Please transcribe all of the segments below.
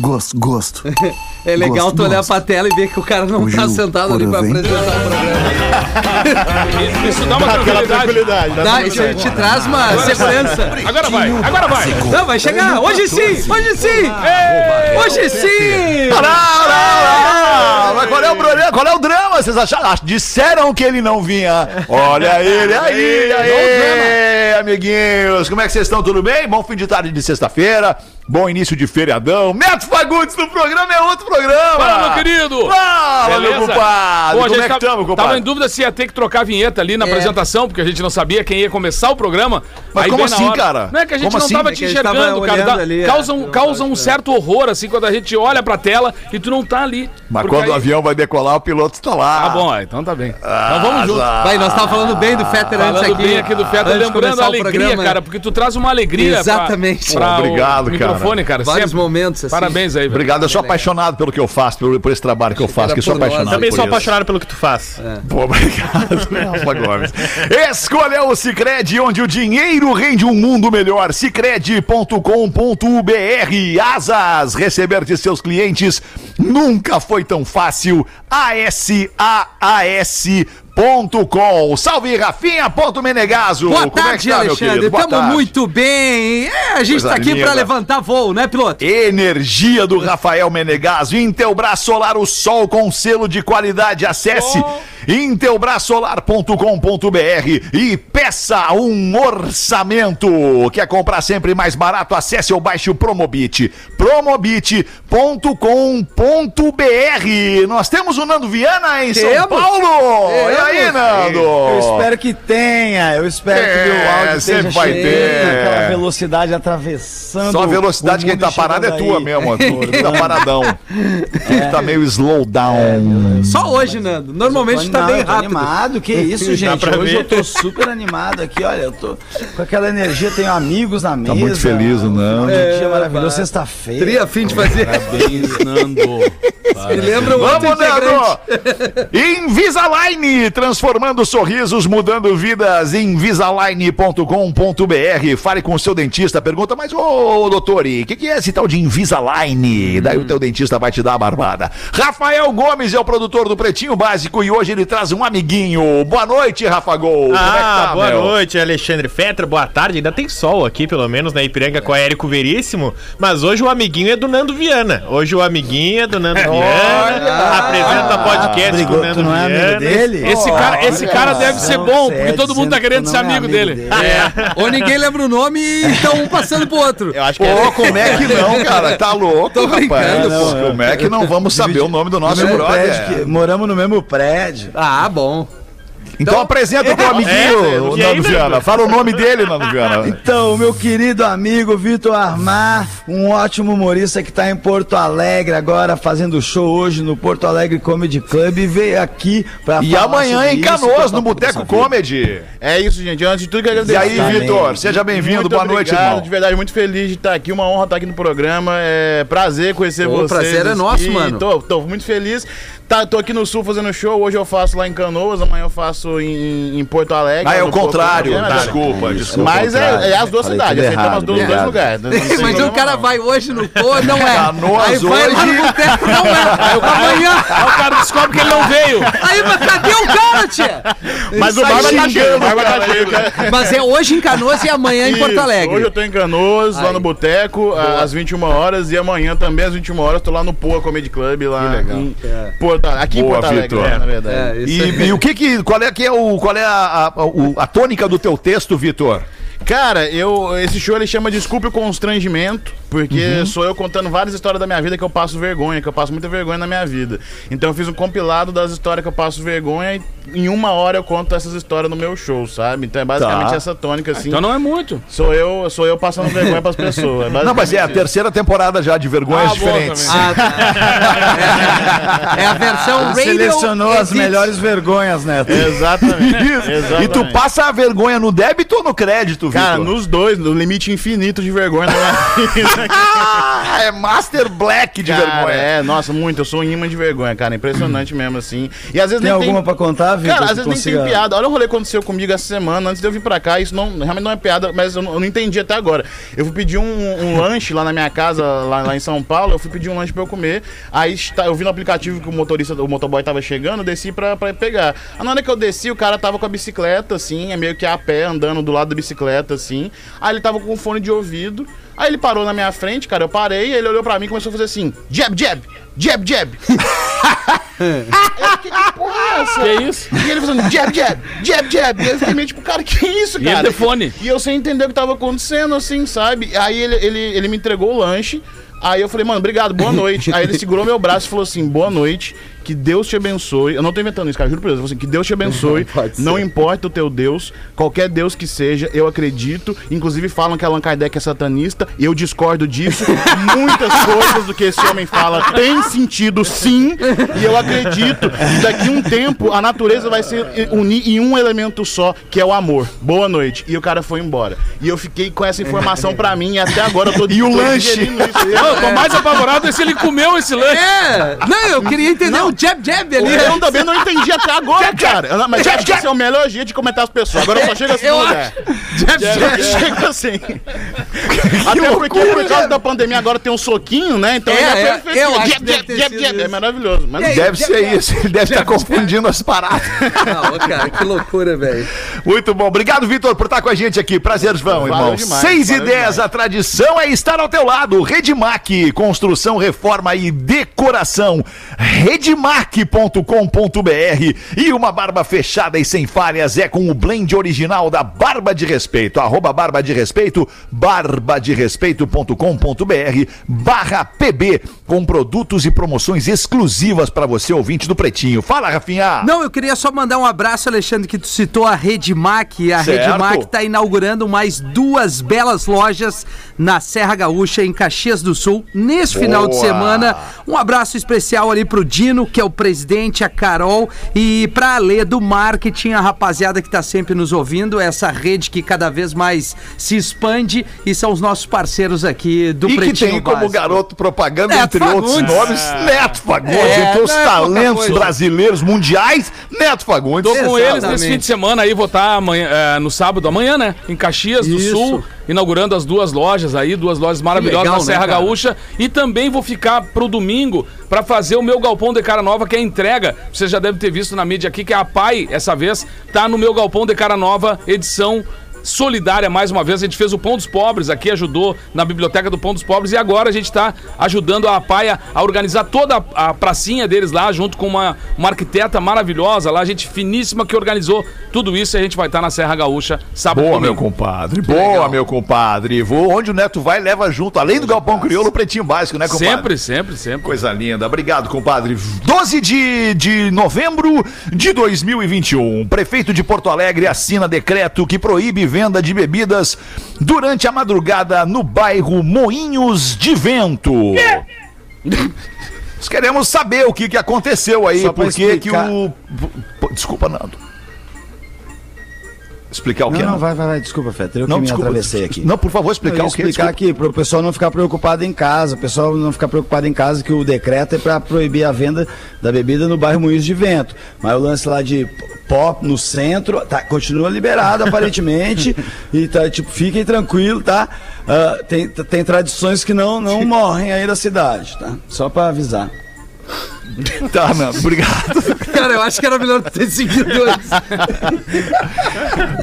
gosto, gosto. É legal Gosto, tu olhar gosto. pra tela e ver que o cara não O tá Gil, sentado ali pra vem. apresentar o programa. Isso dá uma Aquela tranquilidade. tranquilidade. dá Dá, isso aí te traz uma segurança. Agora vai, agora vai. Não, vai chegar. Hoje sim, hoje sim. Hoje sim. Não, não. Mas qual é o problema? Qual é o drama? Vocês acharam? Ah, Disseram que ele não vinha. Olha ele aí, aí, amiguinhos. Como é que vocês estão? Tudo bem? Bom fim de tarde de sexta-feira. Bom início de feriadão. Neto Fagundes no programa é outro programa. Fala, meu querido. Fala, meu Beleza? compadre. Pô, Como é que tá- estamos, compadre? Tava em dúvida se ia ter que trocar a vinheta ali na É. apresentação, porque a gente não sabia quem ia começar o programa. Mas Aí como assim, cara? Não é que a gente Como não assim? tava É te enxergando, cara. Dá- ali, é. causa um, causa um certo horror, assim, quando a gente olha pra tela e tu não tá ali. Mas quando o aí- avião vai decolar, o piloto está lá. Tá bom, então tá bem. então vamos junto. Ah, Vai, nós tava falando bem do Fetter antes Falando aqui. bem aqui do Antes de lembrando a o alegria, programa. cara, porque tu traz uma alegria pra- Exatamente. pra, Pô, obrigado, o cara. Microfone, cara. Vários sempre. momentos, assim. Parabéns aí, velho. Obrigado, eu sou apaixonado pelo que eu faço, por, por esse trabalho que eu faço, que eu sou nós. apaixonado Também sou isso. apaixonado pelo que tu faz. Pô, obrigado, Rafa Gomes. Escolha o Cicred, onde o dinheiro rende um mundo melhor. Cicred.com.br Asas, receber de seus clientes nunca foi tão fácil. ASAAS.com. Salve, Rafinha Ponto Menegaso. Boa Como é que tarde, tá, meu Alexandre. tarde. muito bem. É, a gente Coisa tá aqui pra levantar voo, né, piloto? Energia do Rafael Menegaso. Intelbras Solar, o sol com selo de qualidade. Acesse intelbrasolar.com.br e peça um orçamento. Quer comprar sempre mais barato? Acesse ou baixe o Promobit. Promobit.com.br. Nós temos o Nando Viana em São Temos. Paulo. E Temos. aí, Nando? Eu espero que tenha, eu espero que É, meu áudio sempre esteja vai chegando, ter. aquela velocidade atravessando. Só a velocidade o quem tá parado é tua aí. mesmo, tu tá paradão. Tu tá meio slow down. Só hoje, Nando. Normalmente Tá bem animado, tô rápido. animado, que isso, gente. Hoje ver. eu tô super animado aqui, olha, eu tô com aquela energia, tenho amigos na mesa. Tá muito feliz, o Nando. Um É, dia maravilhoso, sexta-feira. Teria fim de fazer. Parabéns, Nando. Me lembra o Vamos. Nando! Invisalign, transformando sorrisos, mudando vidas. Invisalign.com.br. Fale com o seu dentista. Pergunta, mas ô doutor, e o que, que é esse tal de Invisalign? Daí o teu dentista vai te dar a barbada. Rafael Gomes é o produtor do Pretinho Básico e hoje ele traz um amiguinho. Boa noite, Rafa Gol. Como é que Ah, tá, boa meu? noite, Alexandre Fetter, boa tarde. Ainda tem sol aqui, pelo menos, na Ipiranga com a Érico Veríssimo. Mas hoje o amiguinho é do Nando Viana. Hoje o amiguinho é do Nando Viana. Apresenta podcast brigou, com o Nando tu não é Viana. amigo dele? Esse cara, esse cara deve ser Não, bom, você porque é todo mundo tá querendo que ser não é amigo dele. dele. Ou ninguém lembra o nome e então um passando pro outro. Eu acho que Pô, é. como é que não, cara? Tá louco, Tô rapaz. brincando, pô. Como é que não vamos saber o nome do No nosso brother? moramos no mesmo prédio. Ah, bom. Então, apresenta o teu É, amiguinho, aí, Nando? Viana. Fala o nome dele, Nando Viana. Então, meu querido amigo Vitor Armar, um ótimo humorista que está em Porto Alegre agora, fazendo show hoje no Porto Alegre Comedy Club e veio aqui para E amanhã em Canoas, no Boteco Comedy. É isso, gente. Antes de tudo, quero E aí. Vitor, seja bem-vindo. Boa noite, obrigado, irmão. De verdade, muito feliz de estar aqui. Uma honra estar aqui no programa. É prazer conhecer O vocês. prazer é nosso, E mano. Tô, tô muito feliz. Tá, tô aqui no Sul fazendo show. Hoje eu faço lá em Canoas, amanhã eu faço em, em Porto Alegre. Ah, é o Porto contrário. Alegre. Desculpa, desculpa. Mas é, é as duas Falei cidades. Aceitamos errado, as duas, os dois lugares. Tem Mas o cara não. vai hoje no pô, não é. Canoas Aí vai lá no hoje. boteco, não é. Aí amanhã. Aí o cara descobre que ele não veio. Aí, mas cadê o cara, tia? Mas o bar vai tá cheio. xingando O bar vai o tá cara cheio, cara. Mas é hoje em Canoas e amanhã em Porto. Alegre. Hoje eu tô em Canoas, lá no Boteco, às 21 horas. E amanhã também, às 21 horas, tô lá no Poa Comedy Club, lá em Porto Alegre. Aqui Boa, em Porto Alegre, Vitor. né, na verdade. É, E, e o que que, qual é que é o, qual é a, a, o- a tônica do teu texto, Vitor? Cara, eu, esse show ele chama Desculpe o Constrangimento, porque sou eu contando várias histórias da minha vida que eu passo vergonha, que eu passo muita vergonha na minha vida. Então eu fiz um compilado das histórias que eu passo vergonha e em uma hora eu conto essas histórias no meu show, sabe? Então é basicamente Tá. essa tônica, assim. Então não é muito. Sou eu, sou eu passando vergonha pras pessoas. Não, mas é a terceira temporada já de vergonhas Ah, diferentes. Ah, é, é a versão radio Selecionou as melhores vergonhas, Neto. Exatamente. Isso. E Exatamente. tu passa a vergonha no débito ou no crédito, Vitor? Cara, nos dois, no limite infinito de vergonha na minha vida. É Master Black de Cara, vergonha. é, nossa, muito. Eu sou um imã de vergonha, cara. Impressionante mesmo, assim. E às vezes Tem nem alguma pra contar, Vitor? Cara, às vezes nem consiga- tem piada. Olha o rolê que aconteceu comigo essa semana, antes de eu vir pra cá. Isso não, realmente não é piada, mas eu não, eu não entendi até agora. Eu fui pedir um, um lanche lá na minha casa, lá, lá em São Paulo. Eu fui pedir um lanche pra eu comer. Aí eu vi no aplicativo que o motorista, o motoboy tava chegando, eu desci pra, pra pegar. Aí na hora que eu desci, o cara tava com a bicicleta, assim, é meio que a pé, andando do lado da bicicleta, assim. Aí ele tava com fone de ouvido. Aí ele parou na minha frente, cara, eu parei, ele olhou pra mim e começou a fazer assim, jab, jab, jab, jab. eu fiquei, que porra é essa? Que isso? E ele fazendo jab, jab, jab, jab. E eu fiquei meio tipo, cara, que isso, E ele cara? de fone. E eu sem entender o que tava acontecendo, assim, sabe? Aí ele, ele, ele me entregou o lanche. Aí eu falei, mano, obrigado, boa noite. Aí ele segurou meu braço e falou assim: boa noite, que Deus te abençoe. Eu não tô inventando isso, cara, juro por Deus. Eu falei assim, que Deus te abençoe. Não importa o teu Deus, qualquer Deus que seja, eu acredito. Inclusive falam que Allan Kardec é satanista, e eu discordo disso. Muitas coisas do que esse homem fala tem sentido, sim. E eu acredito que daqui a um tempo a natureza vai se unir em um elemento só, que é o amor. Boa noite. E o cara foi embora. E eu fiquei com essa informação pra mim, e até agora eu tô E o tô lanche? isso. Eu tô mais apavorado é se ele comeu esse lanche. É! Não, eu queria entender o jab jab ali. Eu também não entendi até agora, cara. Eu não- Mas acho que esse é o melhor jeito de comentar as pessoas. Agora só chega assim Eu no lugar. Jab jab. Chega assim. Até porque por causa da pandemia agora tem um soquinho, né? Então É, ele é, é perfeito. eu Jab, jab, ter jab, jab. É maravilhoso. Mas aí? Deve ser isso, ele deve estar confundindo as paradas. Não, cara, que loucura, velho. Muito bom. Obrigado, Vitor, por estar com a gente aqui. Prazerzão, Valeu irmão. demais, 6 e valeu 10, demais. a tradição é estar ao teu lado. Redmac, construção, reforma e decoração. Redmac.com.br e uma barba fechada e sem falhas é com o blend original da Barba de Respeito. Arroba Barba de Respeito, barbaderespeito.com.br barra PB, com produtos e promoções exclusivas para você, ouvinte do Pretinho. Fala, Rafinha. Não, eu queria só mandar um abraço, Alexandre, que tu citou a Redmac. A Certo. Redmac está inaugurando mais duas belas lojas na Serra Gaúcha, em Caxias do Sul, neste final de Boa. semana. Um abraço especial ali pro Dino, que é o presidente, a Carol, e pra Alê do marketing, a rapaziada que tá sempre nos ouvindo, essa rede que cada vez mais se expande e são os nossos parceiros aqui do e que Pretinho tem como Básico. garoto propaganda, Neto entre outros Fagundes. nomes, Neto Fagundes, É, entre os é talentos brasileiros mundiais, Neto Fagundes. Tô com eles Exatamente. nesse fim de semana aí, vou estar amanhã, eh, no sábado, amanhã, né? Em Caxias do Isso. Sul, inaugurando as duas lojas aí, duas lojas maravilhosas legal, na Serra né? Gaúcha. E também vou ficar pro domingo pra fazer o meu galpão de cara nova, que é a entrega. Você já deve ter visto na mídia aqui que a PAI, essa vez, tá no meu galpão de cara nova, edição solidária mais uma vez. A gente fez o Pão dos Pobres aqui, ajudou na biblioteca do Pão dos Pobres e agora a gente está ajudando a Paia a organizar toda a, pracinha deles lá, junto com uma, uma arquiteta maravilhosa lá, gente finíssima que organizou tudo isso e a gente vai estar na Serra Gaúcha sábado Boa, meu compadre. Boa, meu compadre. Vou onde o Neto vai, leva junto, além do Galpão Crioulo, o Pretinho Básico, né, compadre? Sempre, sempre, sempre. Coisa linda. Obrigado, compadre. 12 de, de novembro de 2021. Prefeito de Porto Alegre assina decreto que proíbe venda de bebidas durante a madrugada no bairro Moinhos de Vento. Nós queremos saber o que, que aconteceu aí, por que o... Desculpa, Nando. Explicar o Não, que, não, Nando? vai, vai, vai, desculpa, Fetter, eu Não, que me desculpa. atravessei aqui. Não, por favor, explicar ia o que? explicar Desculpa. aqui, para o pessoal não ficar preocupado em casa, o pessoal não ficar preocupado em casa que o decreto é para proibir a venda da bebida no bairro Moinhos de Vento. Mas o lance lá de pop no centro tá, continua liberado aparentemente e tá tipo fiquem tranquilos, tá? Ah, tem, tem tradições que não não morrem aí da cidade, tá? Só para avisar. Tá, Nando, obrigado. Cara, eu acho que era melhor ter seguido antes.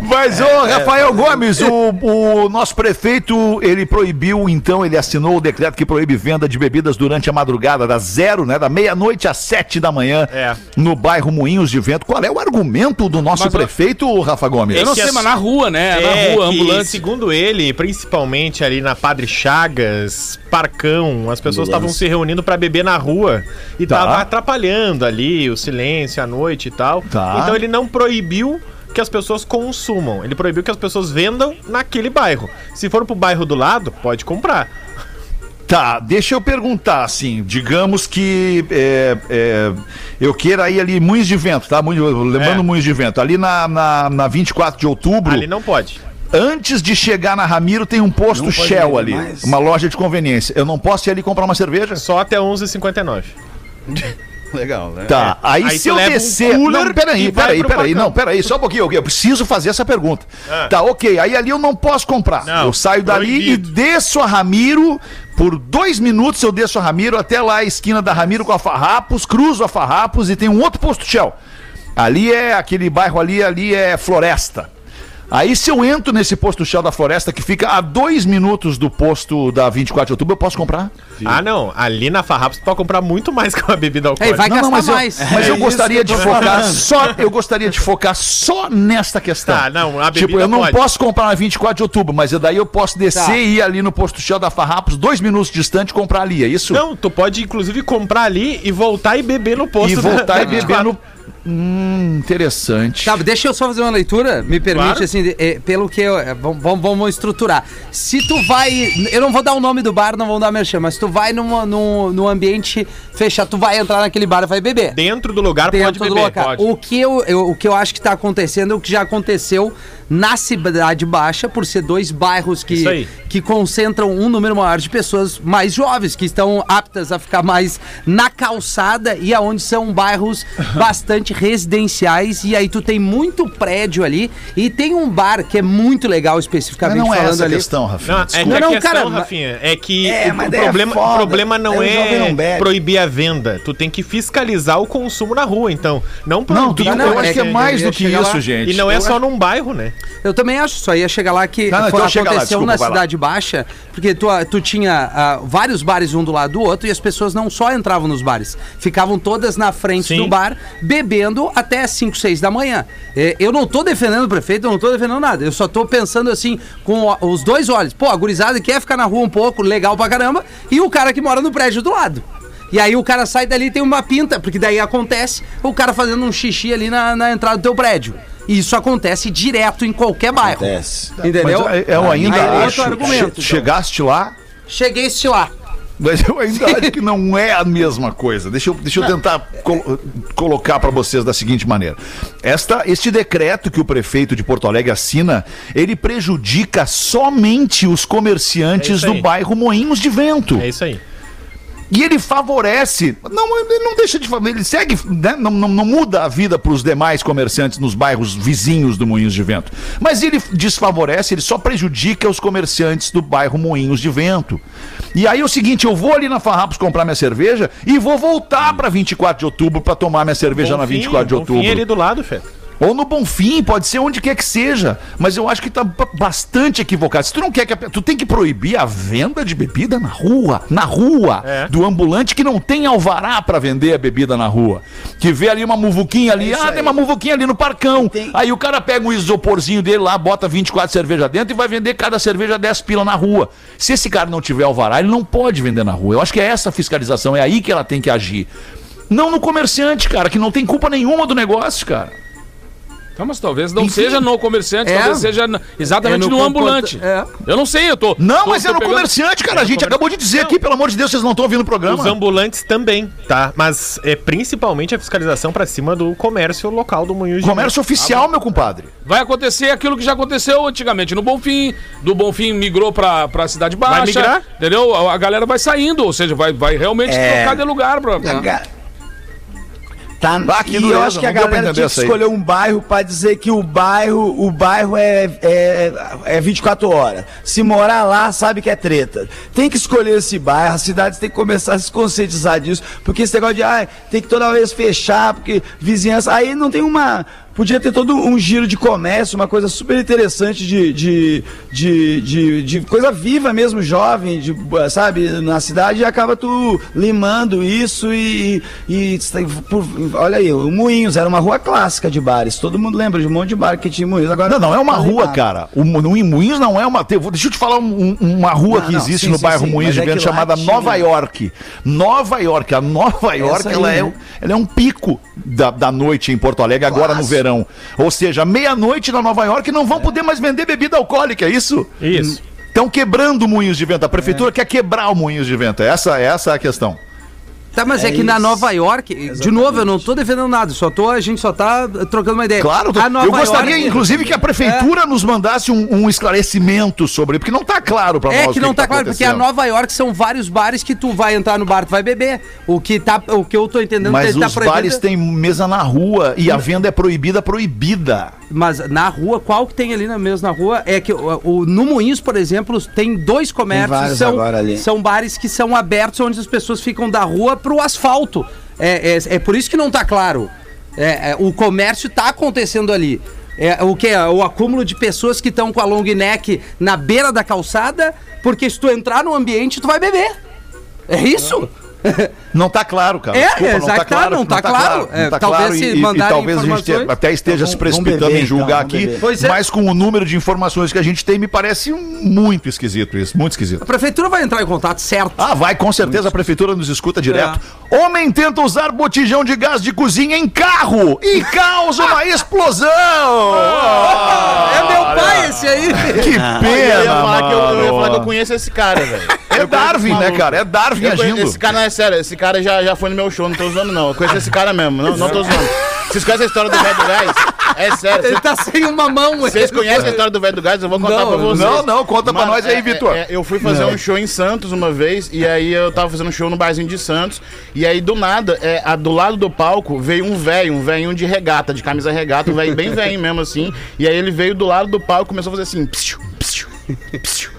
Mas, ô, Rafael Gomes, o, o nosso prefeito, ele proibiu, então, ele assinou o decreto que proíbe venda de bebidas durante a madrugada, da zero, né, da meia-noite às sete da manhã, É. no bairro Moinhos de Vento. Qual é o argumento do nosso Mas, prefeito, Rafa Gomes? Eu não sei, é- mas na rua, né? É, na rua, ambulante. segundo ele, principalmente ali na Padre Chagas, Parcão, as pessoas estavam se reunindo pra beber na rua e Tá. tava atrapalhando ali o silêncio, a noite e tal. Tá. Então ele não proibiu que as pessoas consumam, ele proibiu que as pessoas vendam naquele bairro. Se for pro bairro do lado, pode comprar. Tá, deixa eu perguntar, assim, digamos que é, é, eu queira ir ali, Moinhos de Vento, tá? Lembrando É. Moinhos de Vento, ali na, na, na 24 de outubro... Ali não pode. Antes de chegar na Ramiro tem um posto Shell ali, mais? uma loja de conveniência. Eu não posso ir ali comprar uma cerveja? Só até 11h59. Legal, né? Tá, aí, Aí se eu um descer. cooler não, peraí, e peraí, peraí. Não, peraí, só um pouquinho. ok, Eu preciso fazer essa pergunta. Ah. Tá, ok. Aí ali eu não posso comprar. Não, eu saio dali proibido. e desço a Ramiro. Por dois minutos eu desço a Ramiro até lá a esquina da Ramiro com a Farrapos, cruzo a Farrapos e tem um outro posto Shell. Ali é aquele bairro ali, ali é floresta. Aí se eu entro nesse posto Shell da floresta que fica a dois minutos do posto da 24 de outubro, eu posso comprar? Ah, não. Ali na Farrapos tu pode comprar muito mais que uma bebida Ei, alcoólica. vai gastar mas eu, mais. mas É eu gostaria eu de focar falando. só, eu gostaria de focar só nesta questão. Tá, não, a tipo, bebida eu não pode. posso comprar na 24 de outubro, mas daí eu posso descer Tá. e ir ali no posto Shell da Farrapos, dois minutos distante, comprar ali, é isso? Não, tu pode inclusive comprar ali e voltar e beber no posto. e voltar da e beber 24. no. Hum, interessante. Sabe, deixa eu só fazer uma leitura, me permite, Claro. assim, eh, pelo que eu. eh, Vamos, vamos, estruturar. Se tu vai. Eu não vou dar o nome do bar, não vou dar merchan, mas tu vai numa, num, num ambiente fechado, tu vai entrar naquele bar e vai beber. Dentro do lugar dentro pode do beber. local. pode. O que eu, eu- o que eu acho que está acontecendo é o que já aconteceu na cidade baixa, por ser dois bairros que, que concentram um número maior de pessoas mais jovens, que estão aptas a ficar mais na calçada e aonde são bairros bastante residenciais e aí tu tem muito prédio ali e tem um bar que é muito legal Mas especificamente não é falando essa a ali. questão, Rafinha. Não, é que a Não, não, questão, cara, Rafinha, é que É, o, é problema, foda. o problema não é não bebe. proibir a venda. Tu tem que fiscalizar o consumo na rua, então. Não Não, proibir tudo, o não, eu é acho que é que mais eu ia do que isso, lá. gente. E não é Eu só num bairro, né? Eu também acho, só ia chegar lá que Tá, não, foi, então chega lá, aconteceu desculpa, na. Cidade Baixa, porque tu, tu tinha ah, vários bares um do lado do outro e as pessoas não só entravam nos bares, ficavam todas na frente Sim. do bar, bebendo até 5, 6 da manhã. É, eu não tô defendendo o prefeito, eu não tô defendendo nada, eu só tô pensando assim, com os dois olhos. Pô, a gurizada quer ficar na rua um pouco, legal pra caramba, e o cara que mora no prédio do lado. E aí o cara sai dali e tem uma pinta, porque daí acontece o cara fazendo um xixi ali na, na entrada do teu prédio. E isso acontece direto em qualquer bairro. Acontece. Entendeu? Mas eu ainda Aí é outro acho. argumento, che- então. Chegaste lá, Cheguei a este lá. Mas eu ainda acho que não é a mesma coisa. Deixa eu, deixa eu tentar col- colocar para vocês da seguinte maneira. Esta, este decreto que o prefeito de Porto Alegre assina, ele prejudica somente os É comerciantes isso do bairro Moinhos de Vento. É isso aí. E ele favorece, não, ele não deixa de fazer, ele segue, né, não, não, não muda a vida para os demais comerciantes nos bairros vizinhos do Moinhos de Vento. Mas ele desfavorece, ele só prejudica os comerciantes do bairro Moinhos de Vento. E aí é o seguinte, eu vou ali na Farrapos comprar minha cerveja e vou voltar para 24 de outubro para tomar minha cerveja na 24 de Bonfim outubro. ali do lado, Fê. Ou no Bonfim, pode ser onde quer que seja. Mas eu acho que tá ba- bastante equivocado. Se tu não quer que. a Tu tem que proibir a venda de bebida na rua. Na rua. É. Do ambulante que não tem alvará pra vender a bebida na rua. Que vê ali uma muvuquinha ali. ah, tem uma muvuquinha ali no parcão. Tem- Aí o cara pega um isoporzinho dele lá, bota 24 cerveja dentro e vai vender cada cerveja 10 pila na rua. Se esse cara não tiver alvará, ele não pode vender na rua. Eu acho que é essa fiscalização. É aí que ela tem que agir. Não no comerciante, cara, que não tem culpa nenhuma do negócio, cara. Então, mas talvez não Enfim. seja no comerciante, É. talvez seja exatamente É no no, ambulante. comporta- Eu não sei, eu tô. Não, tô- mas tô é no pegando- comerciante, cara. A gente acabou de dizer aqui, pelo amor de Deus, vocês não estão ouvindo o programa. Os ambulantes também, tá? Mas é principalmente a fiscalização pra cima do comércio local do Moinhos de Comércio oficial, meu compadre. Vai acontecer aquilo que já aconteceu antigamente no Bonfim. Do Bonfim migrou pra, pra Cidade Baixa. migrar? Entendeu? A, a galera vai saindo, ou seja, vai, vai realmente É. trocar de lugar. Pra, A ga- Tá, Ah, que e eu acho que a galera tinha que escolher um bairro pra dizer que o bairro, o bairro é, é, é 24 horas. Se morar lá, sabe que é treta. Tem que escolher esse bairro, as cidades têm que começar a se conscientizar disso, porque esse negócio de, ah, tem que toda vez fechar, porque vizinhança, aí não tem uma... Podia ter todo um giro de comércio, uma coisa super interessante de, de, de, de, de coisa viva mesmo, jovem, de, sabe, na cidade, e acaba tu limando isso e, e por- olha aí, o Moinhos era uma rua clássica de bares, todo mundo lembra de um monte de bar que tinha em Moinhos, agora Não, não é uma tá rua, cara. O Moinhos não é uma. Deixa eu te falar um- um- uma rua Não, que não, existe sim, no sim, bairro sim, Moinhos de é Vento lá chamada tinha. Nova York. Nova York. A Nova York, aí, ela, é, né? ela é um pico da, da noite em Porto Alegre, agora no Clássico. Verão. Ou seja, meia-noite na Nova York não vão poder mais vender bebida alcoólica, é isso? Isso. Estão quebrando Moinhos de Vento. A prefeitura quer quebrar o Moinhos de Vento. Essa, essa é a questão. Tá, mas é, É que na. Nova York, de novo, eu não tô defendendo nada, só tô, a gente só tá trocando uma ideia. Claro, a Nova eu gostaria, York- inclusive, que a prefeitura nos mandasse um, um esclarecimento sobre, porque não tá claro pra nós. É o que não tá, claro, porque a. Nova York são vários bares que tu vai entrar no bar, tu vai beber. O que, tá, o que eu tô entendendo Mas que tá os bares têm mesa na rua e a venda é proibida, proibida. Mas na rua, qual que tem ali na mesma rua? É que o, o- no Moinhos, por exemplo, tem dois comércios. vários são, agora ali. são bares que são abertos onde as pessoas ficam da rua pro asfalto. É, é, é por isso que não tá claro. É, é, o comércio tá acontecendo ali. É, o que? O acúmulo de pessoas que estão com a long neck na beira da calçada, porque se tu entrar no ambiente, tu vai beber. É isso? Não tá claro, cara. É, Desculpa, não tá exato, claro. não tá claro. É, não tá talvez claro se e, e, e talvez a gente te- até esteja Então, se precipitando beber, em julgar então, aqui, é. mas com o número de informações que a gente tem, me parece muito esquisito isso, muito esquisito. A prefeitura vai entrar em contato, certo? Ah, vai, com certeza a prefeitura nos escuta direto. É. Homem tenta usar botijão de gás de cozinha em carro e causa uma explosão. é meu pai esse aí. Que Eu pena, ia, falar que eu, eu ia falar que eu conheço esse cara, velho. É Darwin, né, cara? É Darwin Eu agindo. Esse cara não é sério, esse cara já, já foi no meu show, não tô zoando, não. Eu conheço esse cara mesmo, não, não tô zoando. Vocês conhecem a história do velho do gás? É sério. Ele tá sem uma mão. vocês conhecem a história do velho do gás? Eu vou contar Não, pra vocês. Não, não, conta pra Mano, nós aí, é- Vitor. é- eu fui fazer um show em Santos uma vez, e aí eu tava fazendo um show no barzinho de Santos, e aí do nada, é, a- do lado do palco, veio um velho, um velhinho de regata, de camisa regata, um velho bem velho mesmo assim, e aí ele veio do lado do palco e começou a fazer assim, psiu, psiu, psiu.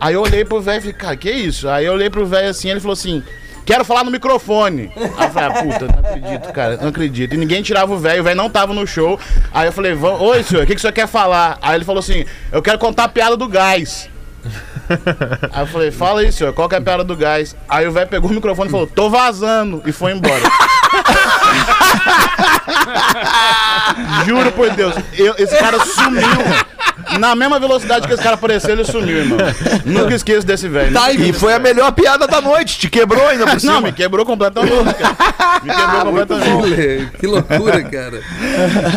Aí eu olhei pro velho e falei, cara, que isso? Aí eu olhei pro velho assim, ele falou assim, quero falar no microfone. Aí eu falei, ah, puta, não acredito, cara, não acredito. E ninguém tirava o velho, o velho não tava no show. Aí eu falei, "Vã- oi senhor, o que, que o senhor quer falar? Aí ele falou assim, eu quero contar a piada do gás. Aí eu falei, fala aí, senhor, qual que é a piada do gás? Aí o velho pegou o microfone e falou, tô vazando, e foi embora. Juro por Deus, eu- esse cara sumiu. Na mesma velocidade que esse cara apareceu, ele sumiu, irmão. Nunca esqueço desse velho. Tá, E foi a melhor piada da noite, te quebrou ainda por cima. Não, me quebrou completamente, cara. Me quebrou completamente. Que loucura, cara.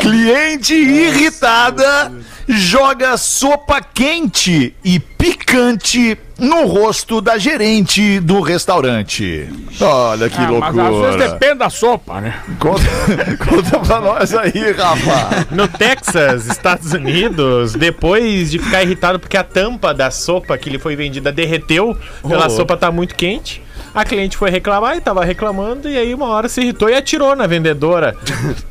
Cliente irritada joga sopa quente e picante no rosto da gerente do restaurante. Olha que Ah, mas às vezes loucura. depende da sopa, né? Conta, conta pra nós aí, Rafa. No Texas, Estados Unidos, depois de ficar irritado porque a tampa da sopa que lhe foi vendida derreteu, pela sopa tá muito quente, a cliente foi reclamar e tava reclamando, e aí uma hora se irritou e atirou na vendedora.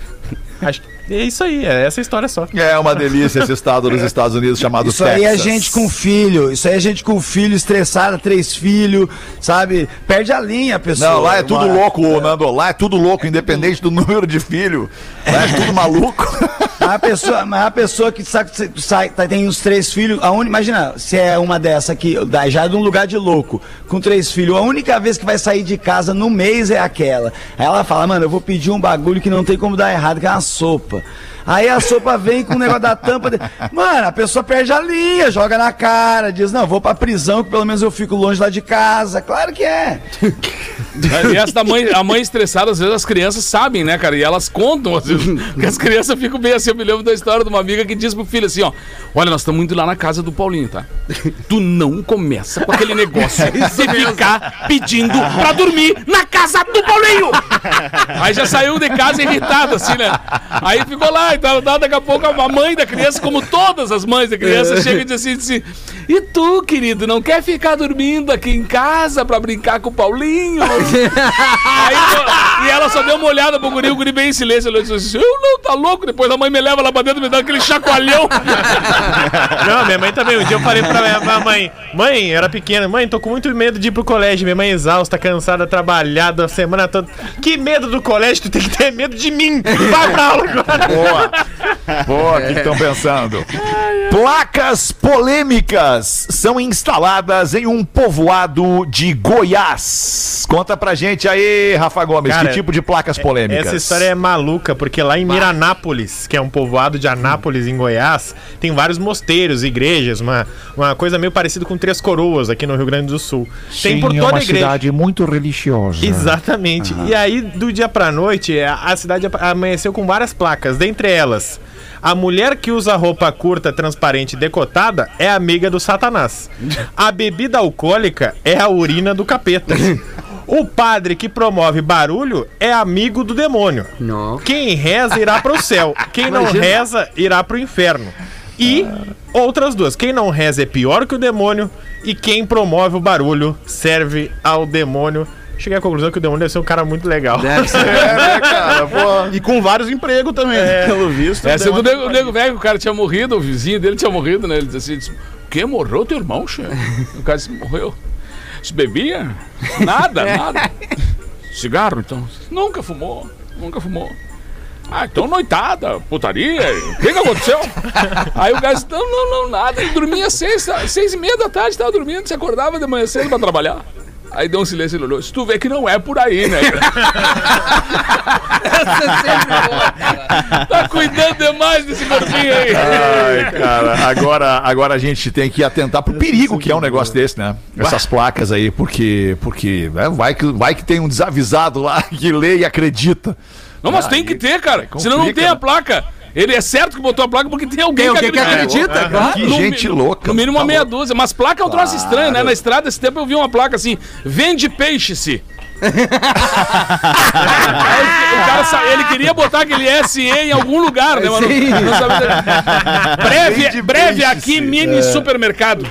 Acho que é isso aí, é essa história só. É uma delícia esse estado dos Estados Unidos chamado Isso aí é Texas. gente com filho. Isso aí é gente com filho, estressada, três filhos, sabe? Perde a linha, a pessoa. Não, lá é tudo Uma- louco, Nando. Lá é tudo louco, independente do número de filho. Lá é tudo maluco. Mas a pessoa, a pessoa que sai, sai- tá- tem os três filhos, a un... imagina, se é uma dessa aqui, da- já é de um lugar de louco, com três filhos, a única vez que vai sair de casa no mês é aquela. Aí ela fala, mano, eu vou pedir um bagulho que não tem como dar errado, que é uma sopa. Europa Aí a sopa vem com o negócio da tampa. de- Mano, a pessoa perde a linha, joga na cara, diz, não, vou pra prisão, que pelo menos eu fico longe lá de casa. Claro que é. E essa da mãe, a mãe estressada, às vezes as crianças sabem, né, cara? E elas contam, às vezes, que as crianças ficam bem assim. Eu me lembro da história de uma amiga que disse pro filho assim: ó, olha, nós estamos indo lá na casa do Paulinho, tá? Tu não começa com aquele negócio de ficar pedindo pra dormir na casa do Paulinho! Aí já saiu de casa irritado, assim, né? Aí ficou lá e tal, tal, daqui a pouco a mãe da criança, como todas as mães da criança, chega e diz assim, diz assim: E tu, querido, não quer ficar dormindo aqui em casa pra brincar com o Paulinho? Aí, e ela só deu uma olhada pro guri, o guri bem em silêncio. Ela disse assim: Eu não, tá louco? Depois a mãe me leva lá pra dentro e me dá aquele chacoalhão. Não, minha mãe também. Um dia eu falei pra minha pra mãe: Mãe, era pequena, mãe, tô com muito medo de ir pro colégio. Minha mãe exausta, cansada, trabalhada a semana toda. Que medo do colégio? Tu tem que ter medo de mim. Vai pra aula agora. Boa. up. Boa, o que estão pensando? Placas polêmicas são instaladas em um povoado de Goiás. Conta pra gente aí, Rafa Gomes, Cara, que tipo de placas polêmicas? Essa história é maluca, porque lá em Miranápolis, que é um povoado de Anápolis, em Goiás, tem vários mosteiros, igrejas, uma, uma coisa meio parecida com Três Coroas aqui no Rio Grande do Sul. tem por toda a igreja. muito religiosa. Exatamente. E aí, do dia pra noite, a, a cidade amanheceu com várias placas, dentre elas. A mulher que usa roupa curta, transparente e decotada é amiga do Satanás. A bebida alcoólica é a urina do capeta. O padre que promove barulho é amigo do demônio. Não. Quem reza irá para o céu. Quem não Imagina. reza irá para o inferno. E outras duas. Quem não reza é pior que o demônio. E quem promove o barulho serve ao demônio. Cheguei à conclusão que o demônio deve ser um cara muito legal. Deve ser. É, né, cara? Pô. E com vários empregos também, pelo visto. Essa é do nego, o nego velho, que o cara tinha morrido, o vizinho dele tinha morrido, né? Ele disse assim: quê? Morreu teu irmão, che? O cara disse: morreu. Disse, bebia? Nada, nada. Cigarro, então? Nunca fumou, nunca fumou. Ah, então noitada, putaria, o que que aconteceu? Aí o cara disse, não, não, não, nada. Ele dormia seis, seis e meia da tarde, tava dormindo, se acordava de manhã cedo pra trabalhar. Aí deu um silêncio, ele olhou, se tu vê que não é por aí, né? Essa é sempre boa, cara. Tá cuidando demais desse corpinho aí. Ai, cara, agora, agora a gente tem que atentar pro perigo que é um negócio desse, né? Essas placas aí, porque, porque né, vai, que, vai que tem um desavisado lá que lê e acredita. Não, mas Ah, tem que ter, cara. complica, Senão não tem a né? placa. Ele é certo que botou a placa porque tem alguém Tem alguém que acredita, claro. Que No gente mi- louca. No mínimo uma tá meia dúzia. Mas placa é um troço estranho, né? Na estrada, esse tempo eu vi uma placa assim: vende peixe-se. Aí o cara sa- ele queria botar aquele SE em algum lugar, né, mano? Sabia- breve, breve aqui, mini supermercado.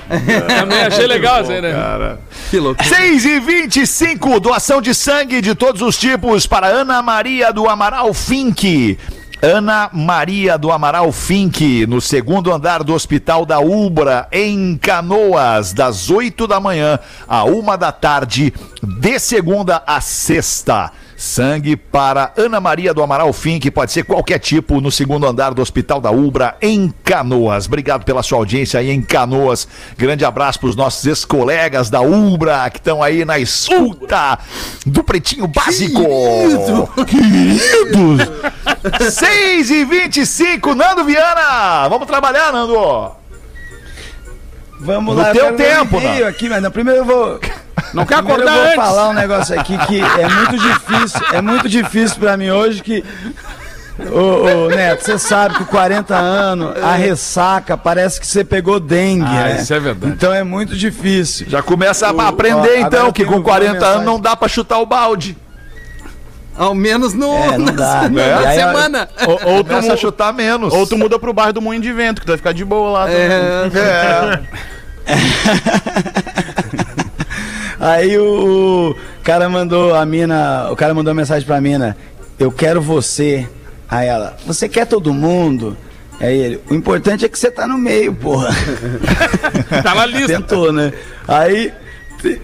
Também achei legal isso aí, né? Cara. Que louco. 6 e 25 doação de sangue de todos os tipos para Ana Maria do Amaral Fink. Ana Maria do Amaral Fink, no segundo andar do Hospital da Ubra, em Canoas, das 8 da manhã à uma da tarde, de segunda a sexta. Sangue para Ana Maria do Amaral Fink, pode ser qualquer tipo, no segundo andar do Hospital da Ubra, em Canoas. Obrigado pela sua audiência aí em Canoas. Grande abraço para os nossos ex-colegas da Ubra, que estão aí na escuta do Pretinho Básico. Queridos! 6 e 25 Nando Viana! Vamos trabalhar, Nando! Vamos No lá. eu teu tempo, né? aqui, mas não, primeiro eu vou. Não quer Primeiro acordar eu vou antes. falar um negócio aqui que é muito difícil. É muito difícil pra mim hoje que. Ô, ô, Neto, você sabe que com 40 anos, a ressaca parece que você pegou dengue, Ah, né? isso é verdade. Então é muito difícil. Já começa a O- aprender ó, então que com uma 40 anos não dá pra chutar o balde. Ao menos no, É, não dá. na, É. na aí, semana. Ou, ou, tu, Começa a chutar menos. ou tu muda pro bairro do Moinho de Vento, que tu vai ficar de boa lá. também. É, É. Aí o, o cara mandou a mina, o cara mandou uma mensagem pra mina, eu quero você. Aí ela, você quer todo mundo? Aí ele, o importante é que você tá no meio, porra. Tá na lista. Tentou, né? Aí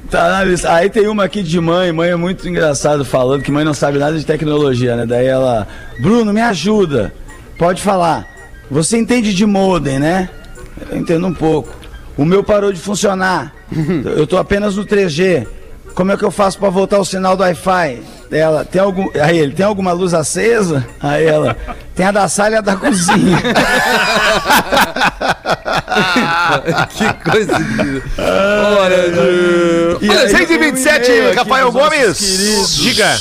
tá na lista. Aí tem uma aqui de mãe, mãe é muito engraçado falando que mãe não sabe nada de tecnologia, né? Daí ela, Bruno, me ajuda. Pode falar. Você entende de modem, né? Eu entendo um pouco. O meu parou de funcionar. Eu tô apenas no 3G. Como é que eu faço pra voltar o sinal do Wi-Fi? Ela, tem algum. Aí ele, tem alguma luz acesa? Aí ela, tem a da sala e a da cozinha. que coisa de... Olha, E aí 6 e tem um 27 e-mail aqui Rafael dos nossos Gomes. queridos. Diga.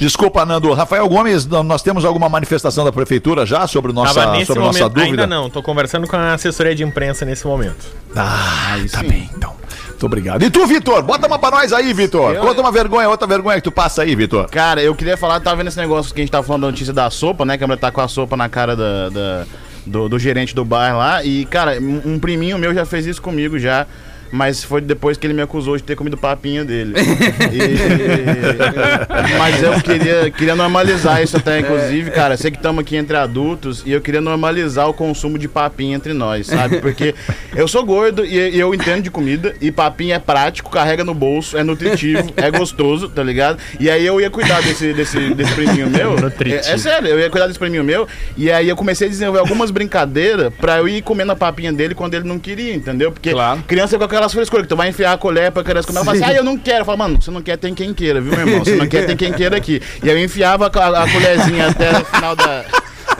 Desculpa, Nando. Rafael Gomes, nós temos alguma manifestação da prefeitura já sobre, nossa, Tava nesse sobre nossa momento, dúvida? ainda não. Tô conversando com a assessoria de imprensa nesse momento. Ah, tá bem, então. Muito obrigado. E tu, Vitor? Bota uma pra nós aí, Vitor. Eu- Conta uma vergonha, outra vergonha que tu passa aí, Vitor. Cara, eu queria falar, tava vendo esse negócio que a gente tava falando da notícia da sopa, né? Que a mulher tá com a sopa na cara da, da- do, do gerente do bar lá. E, cara, um, um priminho meu já fez isso comigo já. Mas foi depois que ele me acusou de ter comido papinha dele. E- mas eu queria, queria normalizar isso até, inclusive, cara. Sei que estamos aqui entre adultos e eu queria normalizar o consumo de papinha entre nós, sabe? Porque eu sou gordo e, e eu entendo de comida e papinha é prático, carrega no bolso, é nutritivo, é gostoso, tá ligado? E aí eu ia cuidar desse, desse, desse priminho meu. É, é sério, eu ia cuidar desse priminho meu. E aí eu comecei a desenvolver algumas brincadeiras pra eu ir comendo a papinha dele quando ele não queria, entendeu? Porque Claro. criança é com aquelas frescuras que tu vai enfiar a colher pra criança comer. Fala assim, ah, eu não quero. Eu falo, mano, você não quer, tem quem queira, viu, meu irmão? Você não quer, tem quem queira aqui. E aí eu enfiava a, a colherzinha até o final da.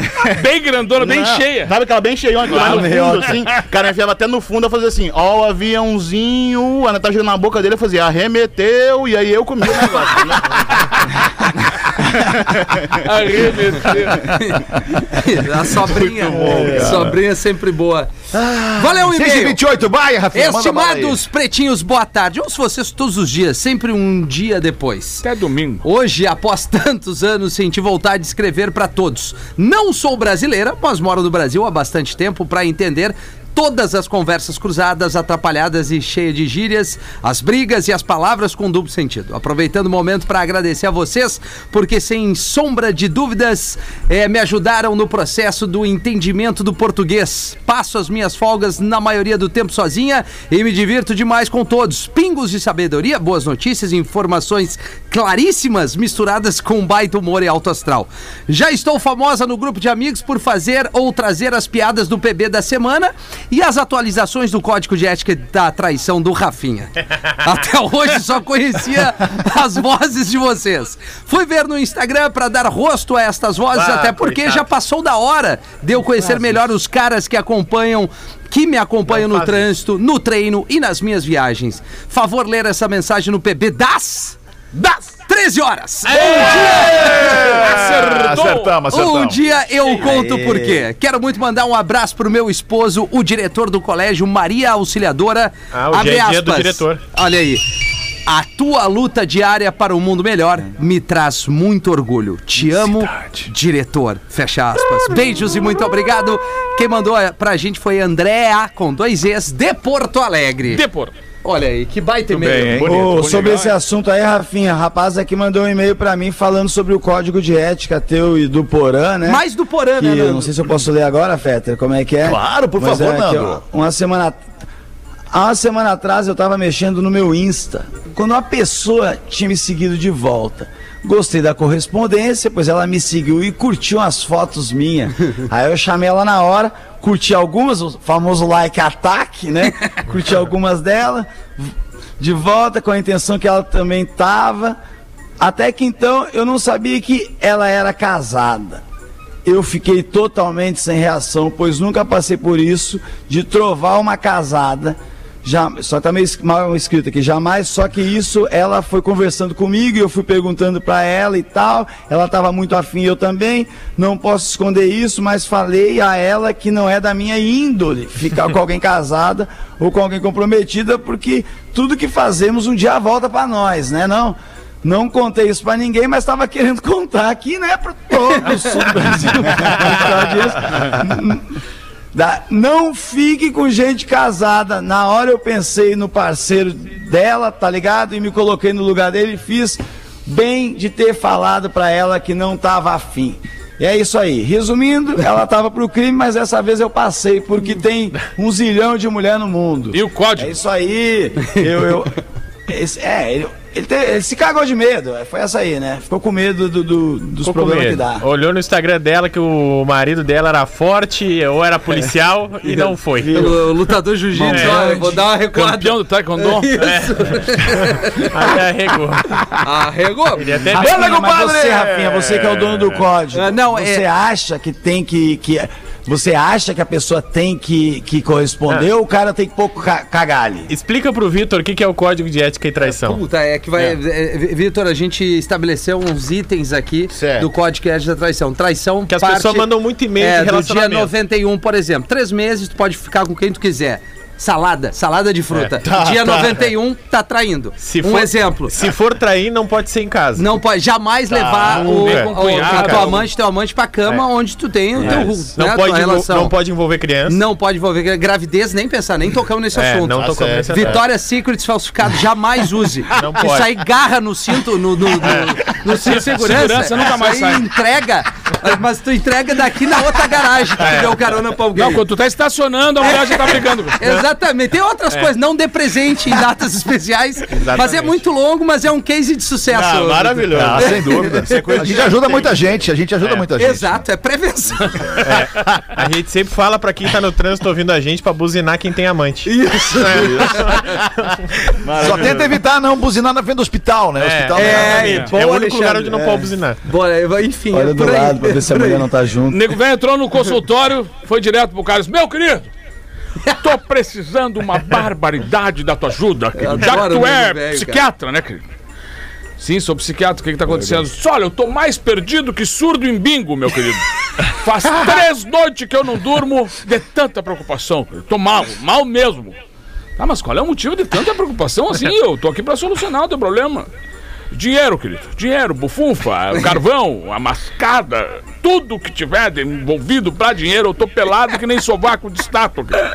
Bem grandona, bem Não, cheia. Sabe aquela bem cheiona que vai no Claro. fundo, assim? O cara enfiava até no fundo, eu fazia assim, ó, o aviãozinho, ela tá girando na boca dele, eu fazia, arremeteu, e aí eu comia o negócio. Arremeter. A sobrinha. sobrinha é sempre boa. Valeu, um 6 e-mail. 28, vai, aí. Estimados pretinhos, boa tarde. Ouço vocês todos os dias, sempre um dia depois. Até domingo. Hoje, após tantos anos, senti vontade de escrever pra todos. Não sou brasileira, mas moro no Brasil há bastante tempo pra entender todas as conversas cruzadas, atrapalhadas e cheias de gírias, as brigas e as palavras com duplo sentido. Aproveitando o momento para agradecer a vocês, porque sem sombra de dúvidas, eh, me ajudaram no processo do entendimento do português. Passo as minhas folgas na maioria do tempo sozinha e me divirto demais com todos. Pingos de sabedoria, boas notícias informações claríssimas misturadas com baita humor e alto astral. Já estou famosa no grupo de amigos por fazer ou trazer as piadas do PB da semana e as atualizações do código de ética da traição do Rafinha. Até hoje só conhecia as vozes de vocês. Fui ver no Instagram para dar rosto a estas vozes, Ah, até porque coitado. já passou da hora de eu conhecer melhor os caras que acompanham que me acompanham no trânsito, no treino e nas minhas viagens. Favor ler essa mensagem no PB das das 13 horas. Acertou. Acertamos, Um acertamos. dia eu conto por quê. Quero muito mandar um abraço pro meu esposo, o diretor do colégio Maria Auxiliadora. Ah, o Abre dia a dia do aspas. diretor. Olha aí. A tua luta diária para um mundo melhor me traz muito orgulho. Te amo, diretor. Fecha aspas. Beijos e muito obrigado. Quem mandou pra gente foi Andréa, com dois Es, de Porto Alegre. Depor. Olha aí, que baita bem, e-mail. Bonito, sobre legal, esse hein? assunto aí, Rafinha, rapaz aqui mandou um e-mail pra mim falando sobre o código de ética teu e do Porã, né? Mais do Porã, que né, eu Nando? não sei se eu posso ler agora, Fetter, como é que é? Claro, por Mas favor, é Nando. uma semana há uma semana atrás eu tava mexendo no meu Insta, quando uma pessoa tinha me seguido de volta. Gostei da correspondência, pois ela me seguiu e curtiu umas fotos minhas. Aí eu chamei ela na hora, curti algumas, o famoso like ataque, né? Curti algumas dela, de volta com a intenção que ela também tava. Até que então eu não sabia que ela era casada. Eu fiquei totalmente sem reação, pois nunca passei por isso de trovar uma casada. Já, só tá meio mal escrito aqui, jamais, só que isso ela foi conversando comigo e eu fui perguntando pra ela e tal. Ela tava muito afim, eu também. Não posso esconder isso, mas falei a ela que não é da minha índole ficar com alguém casada ou com alguém comprometida, porque tudo que fazemos um dia volta pra nós, né? Não. Não contei isso pra ninguém, mas estava querendo contar aqui, né, pra todos Da- não fique com gente casada. Na hora eu pensei no parceiro dela, tá ligado? E me coloquei no lugar dele e fiz bem de ter falado pra ela que não tava afim. E é isso aí. Resumindo, ela tava pro crime, mas dessa vez eu passei, porque tem um zilhão de mulher no mundo. E o código? É isso aí. Eu, eu, esse- é, ele, te- ele se cagou de medo. Foi essa aí, né? Ficou com medo do, do- dos Ficou problemas que dá. Olhou no Instagram dela que o marido dela era forte ou era policial e não foi. O lutador jiu-jitsu, grande. vou dar uma recuada. Campeão do Taekwondo. Aí arregou. Arregou? Ele até Rafinha, mas você, Rafinha, você que é o dono do código. Ah, não, você é- acha que tem que. que você acha que a pessoa tem que, que corresponder ou o cara tem que pouco ca cagalhe? Explica pro Vitor o que que é o código de ética e traição. Puta, é que vai. é, Vitor, a gente estabeleceu uns itens aqui Certo. do Código de Ética da Traição. Traição Que as parte, pessoas mandam muito e-mail é, de do dia relacionamento. 91, por exemplo. Três meses, tu pode ficar com quem tu quiser. Salada, salada de fruta. É. Tá, dia tá. 91, tá traindo. Se um for- exemplo. Se for trair, não pode ser em casa. Não pode jamais levar o, nunca. o, cunhado, a tua cara. amante, teu amante pra cama onde tu tem o teu É. né, Não, a pode relação. não pode envolver criança. Não pode envolver gravidez, nem pensar, nem tocamos nesse É, assunto. não tocamos certo. nesse assunto. Vitória Secrets falsificado, jamais use. Não Isso pode. aí garra no cinto, no, no, no, no cinto de segurança. Segurança nunca mais Isso aí sai. entrega, mas tu entrega daqui na outra garagem que É. tu deu carona pra alguém. Não, quando tu tá estacionando, a mulher já tá brigando. Exatamente. Tem outras coisas, não dê presente em datas especiais. Mas é muito longo, mas é um case de sucesso. Ah, maravilhoso. Ah, sem dúvida. A gente ajuda muita gente, a gente ajuda muita gente. Exato, é prevenção. A gente sempre fala pra quem tá no trânsito ouvindo a gente pra buzinar quem tem amante. Isso. Só tenta evitar não buzinar na frente do hospital, né? O hospital é, é, É, é o único lugar onde não é. pode buzinar. Bora, enfim, Olha é do lado pra ver se a mulher não tá junto. O nego velho entrou no consultório, foi direto pro cara disse: Meu querido, tô precisando uma barbaridade da tua ajuda, querido. Já que tu é velho, psiquiatra, né, querido? Sim, sou psiquiatra. O que que tá acontecendo? Olha, eu tô mais perdido que surdo em bingo, meu querido. Faz três noites que eu não durmo de tanta preocupação. Eu tô mal, mal mesmo. Ah, mas qual é o motivo de tanta preocupação assim? Eu tô aqui pra solucionar o teu problema. Dinheiro, querido. Dinheiro, bufunfa, carvão, a mascada, tudo que tiver envolvido pra dinheiro, eu tô pelado que nem sovaco de estátua, querido.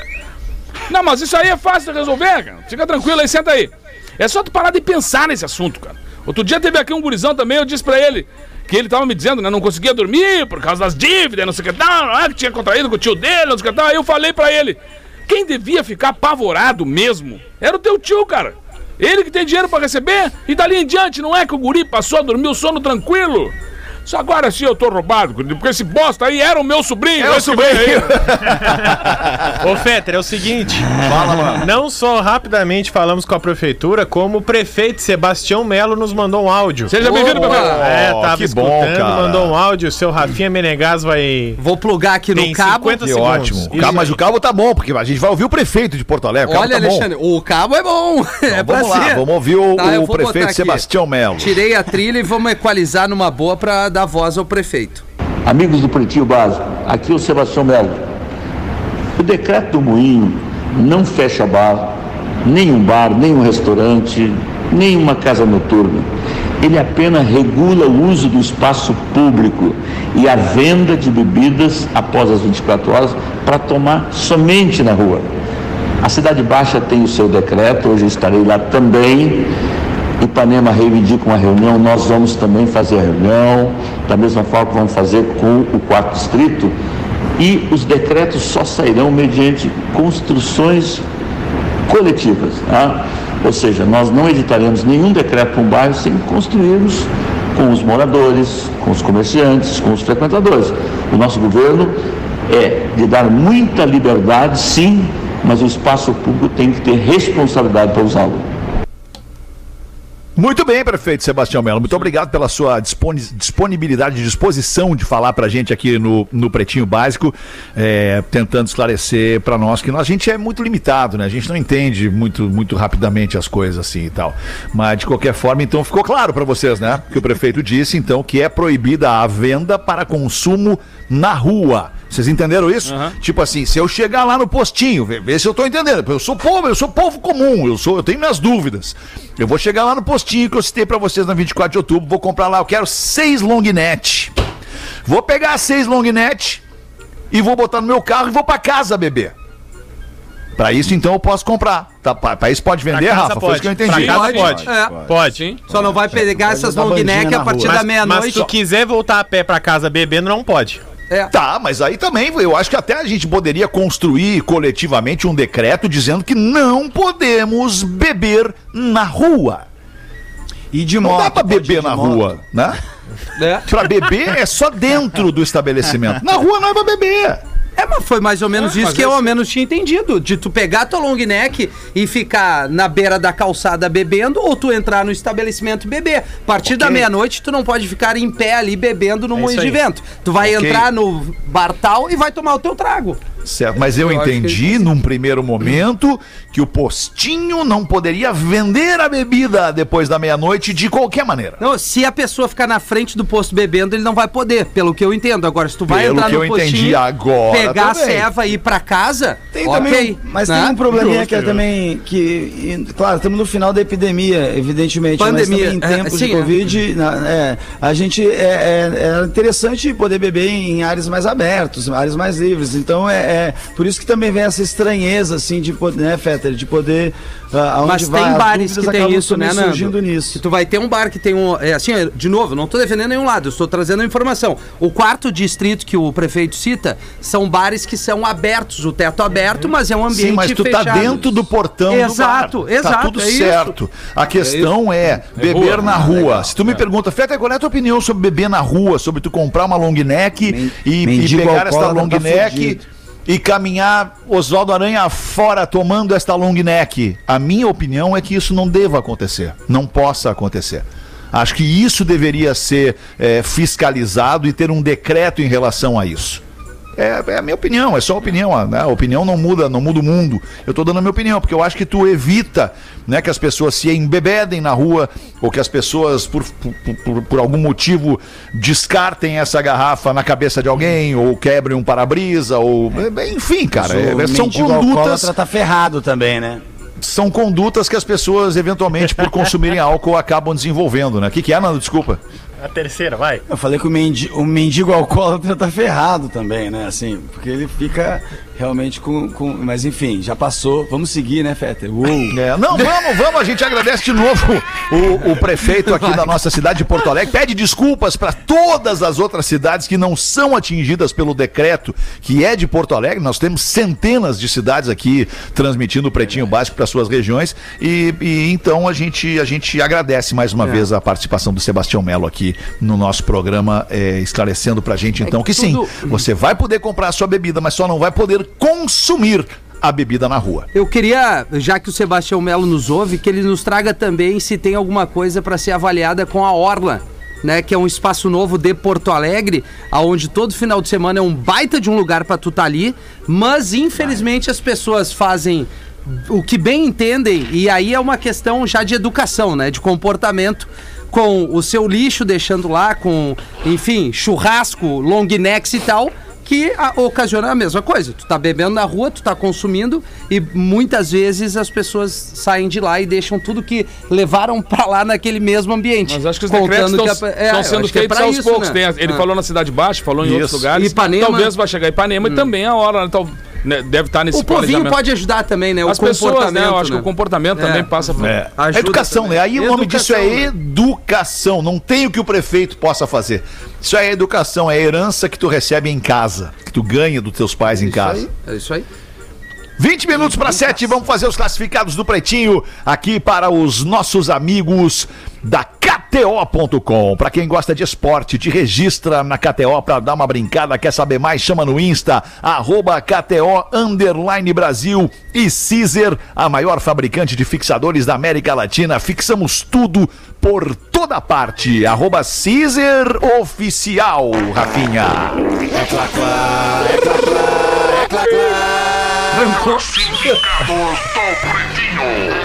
Não, mas isso aí é fácil de resolver, cara. Fica tranquilo aí, senta aí. É só tu parar de pensar nesse assunto, cara. Outro dia teve aqui um gurizão também, eu disse pra ele que ele tava me dizendo, né, não conseguia dormir por causa das dívidas, não sei o que tal, ah, que tinha contraído com o tio dele, não sei o que tal. Aí eu falei pra ele, quem devia ficar apavorado mesmo era o teu tio, cara. Ele que tem dinheiro pra receber e dali em diante, não é que o guri passou a dormir o sono tranquilo? Só agora sim eu tô roubado, porque esse bosta aí era o meu sobrinho. É o sobrinho. aí. Ô, Fetter, é o seguinte. Fala, mano. Não só rapidamente falamos com a prefeitura, como o prefeito Sebastião Melo nos mandou um áudio. Seja bem-vindo, prefeito. É, tava que escutando, bom, cara. mandou um áudio. Seu Rafinha Menegas vai. Vou plugar aqui no cabo. 50 Que segundos. ótimo. O cabo- mas o cabo tá bom, porque a gente vai ouvir o prefeito de Porto Alegre. O cabo Olha, tá bom. Alexandre, o cabo é bom. é pra vamos lá, ser. vamos ouvir o, Tá, o prefeito. Sebastião Melo. Tirei a trilha e vamos equalizar numa boa pra dar voz ao prefeito. Amigos do Pretinho Básico, aqui é o Sebastião Melo. O decreto do Moinho não fecha bar, nenhum bar, nenhum restaurante, nenhuma casa noturna. Ele apenas regula o uso do espaço público e a venda de bebidas após as 24 horas para tomar somente na rua. A Cidade Baixa tem o seu decreto, hoje estarei lá também. Ipanema reivindica uma reunião, nós vamos também fazer a reunião, da mesma forma que vamos fazer com o quarto distrito. E os decretos só sairão mediante construções coletivas. tá? Ou seja, nós não editaremos nenhum decreto para um bairro sem construirmos com os moradores, com os comerciantes, com os frequentadores. O nosso governo é de dar muita liberdade, sim, mas o espaço público tem que ter responsabilidade para usá-lo. Muito bem, prefeito Sebastião Melo. Muito obrigado pela sua disponi- disponibilidade e disposição de falar pra gente aqui no, no Pretinho Básico, é, tentando esclarecer pra nós que a gente é muito limitado, né? A gente não entende muito, muito rapidamente as coisas assim e tal. Mas de qualquer forma, então ficou claro pra vocês, né? Que o prefeito disse, então, que é proibida a venda para consumo na rua. Vocês entenderam isso? Tipo assim, se eu chegar lá no postinho, vê, vê se eu tô entendendo. Eu sou povo, eu sou povo comum, eu sou, eu tenho minhas dúvidas. Eu vou chegar lá no postinho que eu citei pra vocês na 24 de outubro, vou comprar lá, eu quero seis long net. Vou pegar seis long net e vou botar no meu carro e vou pra casa beber. Pra isso então eu posso comprar. Tá, pra, pra isso pode vender, casa Rafa? Foi isso que eu pode. entendi. Pra casa Pode, pode. é. Pode. Sim. Só não vai pegar essas long neck a partir da Mas, mas meia-noite. se tu quiser voltar a pé pra casa bebendo, não pode. É. Tá, mas aí também eu acho que até a gente poderia construir coletivamente um decreto dizendo que não podemos beber na rua. E de Não moto. dá pra beber na moto. rua, né? É. Pra beber é só dentro do estabelecimento. Na rua não é pra beber. É, mas foi mais ou menos É, isso que eu esse- ao menos tinha entendido. De tu pegar tua long neck e ficar na beira da calçada bebendo, ou tu entrar no estabelecimento e beber. A partir da Ok. meia-noite, tu não pode ficar em pé ali bebendo no É moinho de vento. Tu vai Ok. entrar no bar tal e vai tomar o teu trago. Certo, mas eu, Eu entendi num primeiro momento que o postinho não poderia vender a bebida depois da meia-noite de qualquer maneira. Não, se a pessoa ficar na frente do posto bebendo, ele não vai poder, pelo que eu entendo. Agora, se tu vai Pelo entrar que no eu postinho, entendi agora pegar também. a ceva e ir pra casa, Tem ok. também, mas né? tem um probleminha Justo, que é também que, e, claro, estamos no final da epidemia, evidentemente, Pandemia, mas também em é, tempos sim, de é. Covid, na- é, a gente é, é, é interessante poder beber em áreas mais abertas, áreas mais livres. Então é, é por isso que também vem essa estranheza, assim, de poder, né, Fetter, de poder aonde Mas vai, tem bares que tem isso, né, Nando? surgindo Se nisso. tu vai ter um bar que tem um. É, assim, é, de novo, não tô defendendo nenhum lado, eu estou trazendo a informação. O quarto distrito que o prefeito cita são bares que são abertos, o teto aberto, mas é um ambiente Sim, mas tu tá fechado. dentro do portão Exato, do bar. exato, Tá tudo é isso. certo. A questão é, beber rua, na rua. Se tu me pergunta, Feta, qual é a tua opinião sobre beber na rua? Sobre tu comprar uma long neck Men- e, e pegar esta alcoólatra long tá neck fudido. E caminhar Oswaldo Aranha fora tomando esta long neck? A minha opinião é que isso não deva acontecer. Não possa acontecer. Acho que isso deveria ser eh, fiscalizado e ter um decreto em relação a isso. É, é a minha opinião, é só opinião. Né? A opinião não muda, não muda o mundo. Eu tô dando a minha opinião, porque eu acho que tu evita né, que as pessoas se embebedem na rua, ou que as pessoas, por, por, por- por algum motivo, descartem essa garrafa na cabeça de alguém, ou quebrem um para-brisa, ou. Enfim, cara, é- o são condutas alcoólatra tá ferrado também, né? são condutas que as pessoas, eventualmente, por consumirem álcool, acabam desenvolvendo, né? O que, que é, Nando? Desculpa. A terceira, vai. Eu falei que o, mendi, o mendigo alcoólatra tá ferrado também, né? Assim, porque ele fica realmente com, com. Mas enfim, já passou. Vamos seguir, né, Fetter? Uou. É, não, vamos, vamos, a gente agradece de novo o, o prefeito aqui da nossa cidade de Porto Alegre. Pede desculpas para todas as outras cidades que não são atingidas pelo decreto que é de Porto Alegre. Nós temos centenas de cidades aqui transmitindo o Pretinho Básico para suas regiões. E, e então a gente, a gente agradece mais uma vez a participação do Sebastião Melo aqui no nosso programa, é, esclarecendo pra gente então que, sim, tudo- você vai poder comprar a sua bebida, mas só não vai poder consumir a bebida na rua. Eu queria, já que o Sebastião Melo nos ouve, que ele nos traga também se tem alguma coisa para ser avaliada com a Orla. Né, que é um espaço novo de Porto Alegre, aonde todo final de semana é um baita de um lugar para tu tá ali, mas infelizmente as pessoas fazem o que bem entendem e aí é uma questão já de educação, né, de comportamento com o seu lixo deixando lá com, enfim, churrasco, long necks e tal, que a- ocasiona a mesma coisa. Tu tá bebendo na rua, tu tá consumindo e muitas vezes as pessoas saem de lá e deixam tudo que levaram pra lá naquele mesmo ambiente. Mas acho que os decretos estão, que a- é, estão sendo é feitos pra aos isso, poucos. né? Ele Ah. falou na Cidade Baixa, falou em outros Isso. lugares. Ipanema. Talvez vai chegar Ipanema e também a hora, né, tal- deve estar nesse O povinho pode ajudar também, né? As o pessoas, né? comportamento, Eu acho que o comportamento É. também passa por... É. Ajuda É educação, também. né? Aí o nome disso é Educação, né? educação. Não tem o que o prefeito possa fazer. Isso aí é educação, é herança que tu recebe em casa, que tu ganha dos teus pais em casa. É isso aí. 20 minutos para 7, vamos fazer os classificados do Pretinho aqui para os nossos amigos da KTO.com. Para quem gosta de esporte, te registra na KTO para dar uma brincada. Quer saber mais? Chama no Insta, arroba KTO Underline Brasil e Caesar, a maior fabricante de fixadores da América Latina. Fixamos tudo por toda parte. Arroba Caesar Oficial, Rafinha.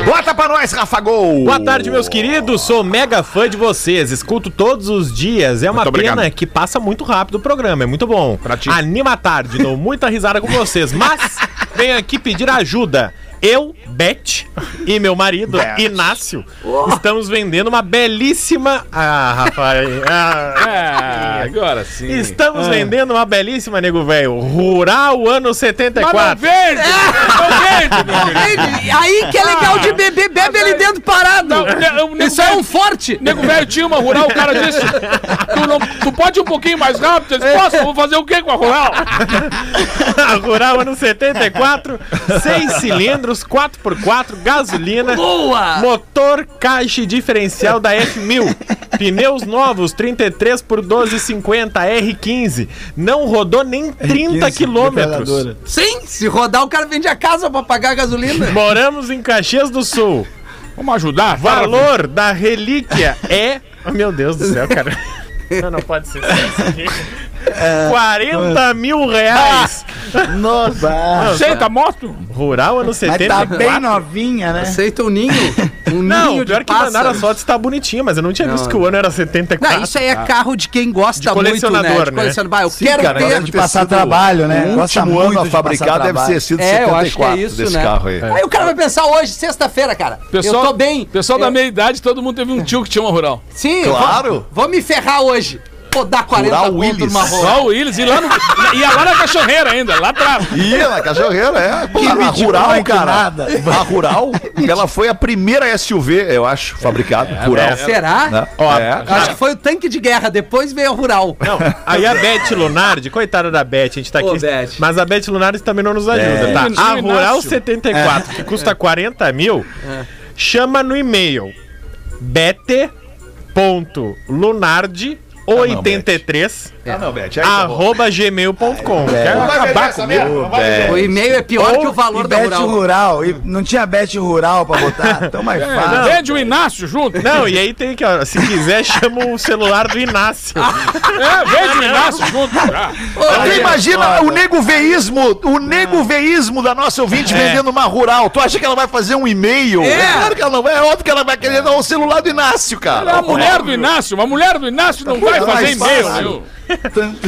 Bota pra nós, Rafa Gol. Boa tarde, meus queridos. Sou mega fã de vocês. Escuto todos os dias. É uma Muito pena obrigado. que passa muito rápido o programa. É muito bom. Anima a tarde. Dou muita risada com vocês. Mas venho aqui pedir ajuda. Eu, Beth e meu marido, Beth. Inácio, estamos vendendo uma belíssima. Ah, Rafael. Ah. É, agora sim. Estamos vendendo uma belíssima, nego velho. Rural ano Mas não 74. vende! Não vende, meu querido. Ei, Aí que é legal de beber, bebe ele dentro parado. Não, ne- Isso é um forte. Nego velho tinha uma rural, o cara disse: tu, não- tu pode ir um pouquinho mais rápido? Ele disse: Posso? Eu vou fazer o quê com a rural? A Rural ano 74, 6 cilindros, 4x4, gasolina, Boa! motor caixa e diferencial da F1000, pneus novos 33 por 12,50 R15, não rodou nem 30 quilômetros. Sim, se rodar o cara vende a casa pra pagar a gasolina. Moramos em Caxias do Sul. Vamos ajudar? Valor da relíquia é. Oh, meu Deus do céu, cara. Não, não pode ser isso aqui. 40 mil reais. Nossa. Aceita a moto? Rural ano Mas 74. tá bem novinha, né? Aceita um ninho. Um Não, ninho pior de que mandaram pássaro. as fotos tá bonitinha, mas eu não tinha visto que o ano era 74. Não, isso aí é carro de quem gosta De muito, né? colecionador, De né? colecionador. Bah, eu Sim, quero cara, ter. de passar trabalho, né? O último ano a fabricar deve ter sido É, eu acho que é 74 isso, desse né? carro aí. Aí o cara vai pensar hoje, sexta-feira, cara. Pessoal, eu tô bem. Pessoal eu... da meia idade, todo mundo teve um tio que tinha uma rural. Sim, Claro. Vou, vou me ferrar hoje. Vou dar 40 Rural Willis. numa rola. Só o Willis e lá no. Ia lá na cachorreira ainda, lá atrás. Ia na cachorreira, é. Pô, a Rural, cara. A Rural, ela foi a primeira SUV, eu acho, fabricada. Rural. Será? Né? Ó, é. Acho que foi o tanque de guerra, depois veio a rural. Não, aí a Beth Lunardi, coitada da Beth, a gente tá Ô, aqui. Beth. Mas a Beth Lunardi também não nos ajuda, É. tá? E o A Rural Inácio? 74, que custa 40 mil, chama no e-mail Tá, 83 bete.lunardi83 Ah, não, Beth. Aí tá arroba gmail.com. É. Quer Vai vender acabar comigo? É. O e-mail é pior que o valor da bet rural. rural. E não tinha bet rural pra botar? Então mais fácil. Vende o Inácio junto. Não, e aí tem que, ó, se quiser, chama o celular do Inácio. É, vende o Inácio junto. Ah. Tu imagina o nego veísmo, o nego veísmo da nossa ouvinte vendendo uma rural. Tu acha que ela vai fazer um e-mail? É. claro que ela não vai. É óbvio que ela vai querer dar o celular do Inácio, Ela é cara. a mulher do Inácio. Uma mulher do Inácio não vai fazer e-mail, viu?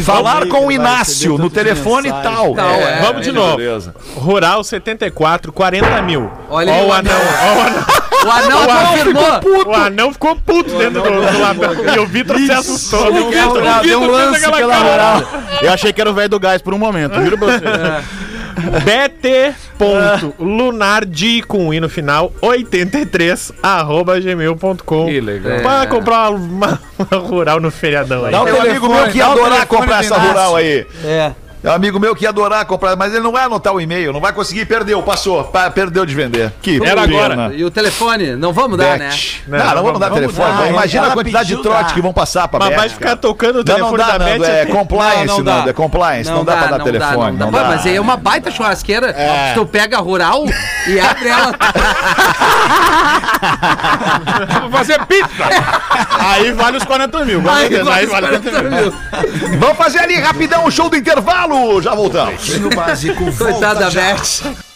Falar com o Inácio no telefone e tal. Tal, é. Vamos de novo. Beleza. Rural 74, 40 mil. Olha Ó o o anão, ó o anão. O anão O anão confirmou. O anão ficou puto dentro do, do label. E o Vitor se assustou. O Vitor, o Deu um lance pela rural. Eu achei que era o velho do gás por um momento, juro pra você. bt.lunardi com i no final 83 arroba gmail.com Que legal. Pra comprar uma, uma rural no feriadão aí. Dá um amigo meu que ia dá o adorar telefone comprar do essa Inácio. rural aí. É. É um amigo meu que ia adorar comprar, mas ele não vai anotar o e-mail, não vai conseguir, perdeu, passou, pa- perdeu de vender. Que Era pena. agora. E o telefone? Não vamos dar, né? Bet. Não, Não, não, não vamos dar vamos telefone. dar. Imagina a quantidade de pediu trote dar. que vão passar pra Mas Bet, vai cara. ficar tocando o Não, telefone não dá, da Nando, Bet. é até- compliance, Não, não dá. Nando, é compliance, não, dá, pra dar telefone. Não dá, Mas aí é uma baita churrasqueira. Tu pega a rural e abre ela. Vou fazer pizza. Aí vale os 40 mil. com Aí certeza, Aí os vale 40 40 mil. mil. Vamos fazer ali rapidão o show do intervalo, já voltamos. Pretinho básico Coitada da. Beth.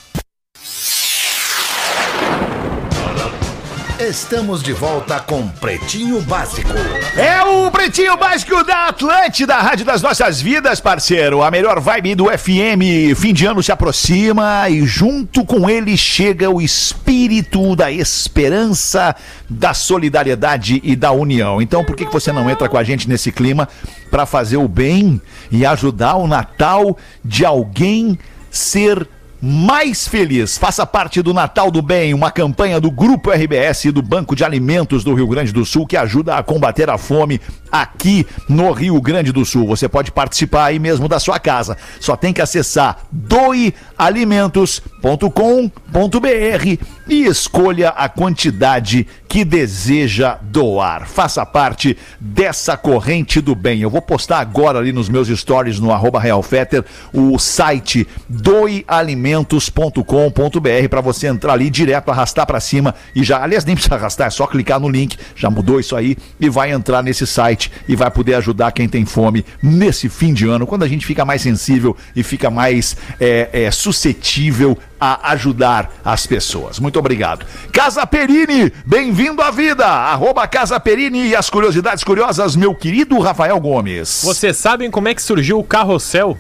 Estamos de volta com Pretinho Básico. É o Pretinho Básico da Atlântida, Rádio das Nossas Vidas, parceiro. A melhor vibe do FM. Fim de ano se aproxima e junto com ele chega o espírito da esperança, da solidariedade e da união. Então, por que que você não entra com a gente nesse clima para fazer o bem e ajudar o Natal de alguém ser mais feliz. Faça parte do Natal do Bem, uma campanha do Grupo RBS e do Banco de Alimentos do Rio Grande do Sul que ajuda a combater a fome aqui no Rio Grande do Sul. Você pode participar aí mesmo da sua casa. Só tem que acessar doealimentos.com.br e escolha a quantidade que deseja doar. Faça parte dessa corrente do bem. Eu vou postar agora ali nos meus stories no arroba realfetter o site doealimentos.com.br para você entrar ali direto, arrastar para cima e já, aliás, nem precisa arrastar, é só clicar no link, já mudou isso aí e vai entrar nesse site e vai poder ajudar quem tem fome nesse fim de ano, quando a gente fica mais sensível e fica mais é, é, suscetível a ajudar as pessoas. Muito obrigado. Casa Perini, bem-vindo à vida. Arroba Casa Perini e as curiosidades curiosas, meu querido Rafael Gomes. Vocês sabem como é que surgiu o carrossel?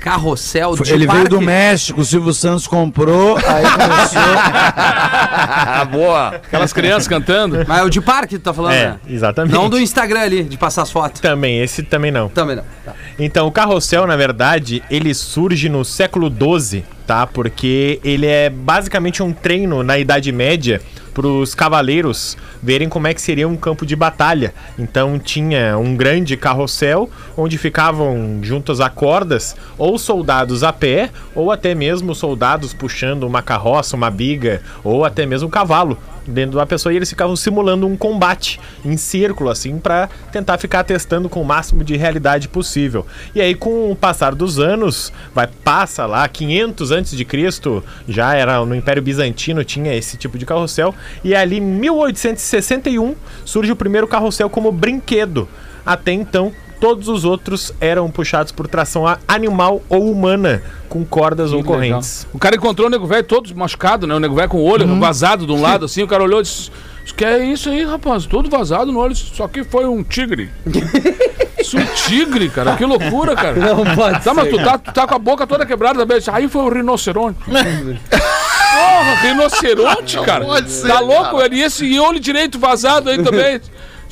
Carrossel de Ele veio do parque. México, o Silvio Santos comprou, aí começou. Boa. Aquelas crianças cantando. Mas é o de parque, tu tá falando, É, né? exatamente. Não do Instagram ali, de passar as fotos. Também, esse também não. Também não. Tá. Então, o carrossel, na verdade, ele surge no século XII, tá? Porque ele é basicamente um treino na Idade Média para os cavaleiros verem como é que seria um campo de batalha. Então tinha um grande carrossel onde ficavam juntas a cordas ou soldados a pé ou até mesmo soldados puxando uma carroça, uma biga ou até mesmo um cavalo dentro de uma pessoa e eles ficavam simulando um combate em círculo assim para tentar ficar testando com o máximo de realidade possível. E aí com o passar dos anos, vai passa lá 500 antes de Cristo, já era no Império Bizantino tinha esse tipo de carrossel e ali em 1861 surge o primeiro carrossel como brinquedo. Até então Todos os outros eram puxados por tração animal ou humana, com cordas ou Que legal. correntes. O cara encontrou o nego velho todo machucado, né? O nego velho com o olho vazado de um lado, assim. O cara olhou e disse: "Isso que é isso aí, rapaz? Todo vazado no olho. Isso aqui foi um tigre. Isso um tigre, cara. Que loucura, cara. Não pode Tá, mas tu tá, tu tá com a boca toda quebrada também. Aí foi o rinoceronte. Porra, rinoceronte, cara. pode ser, tá louco? cara. E esse olho direito vazado aí também.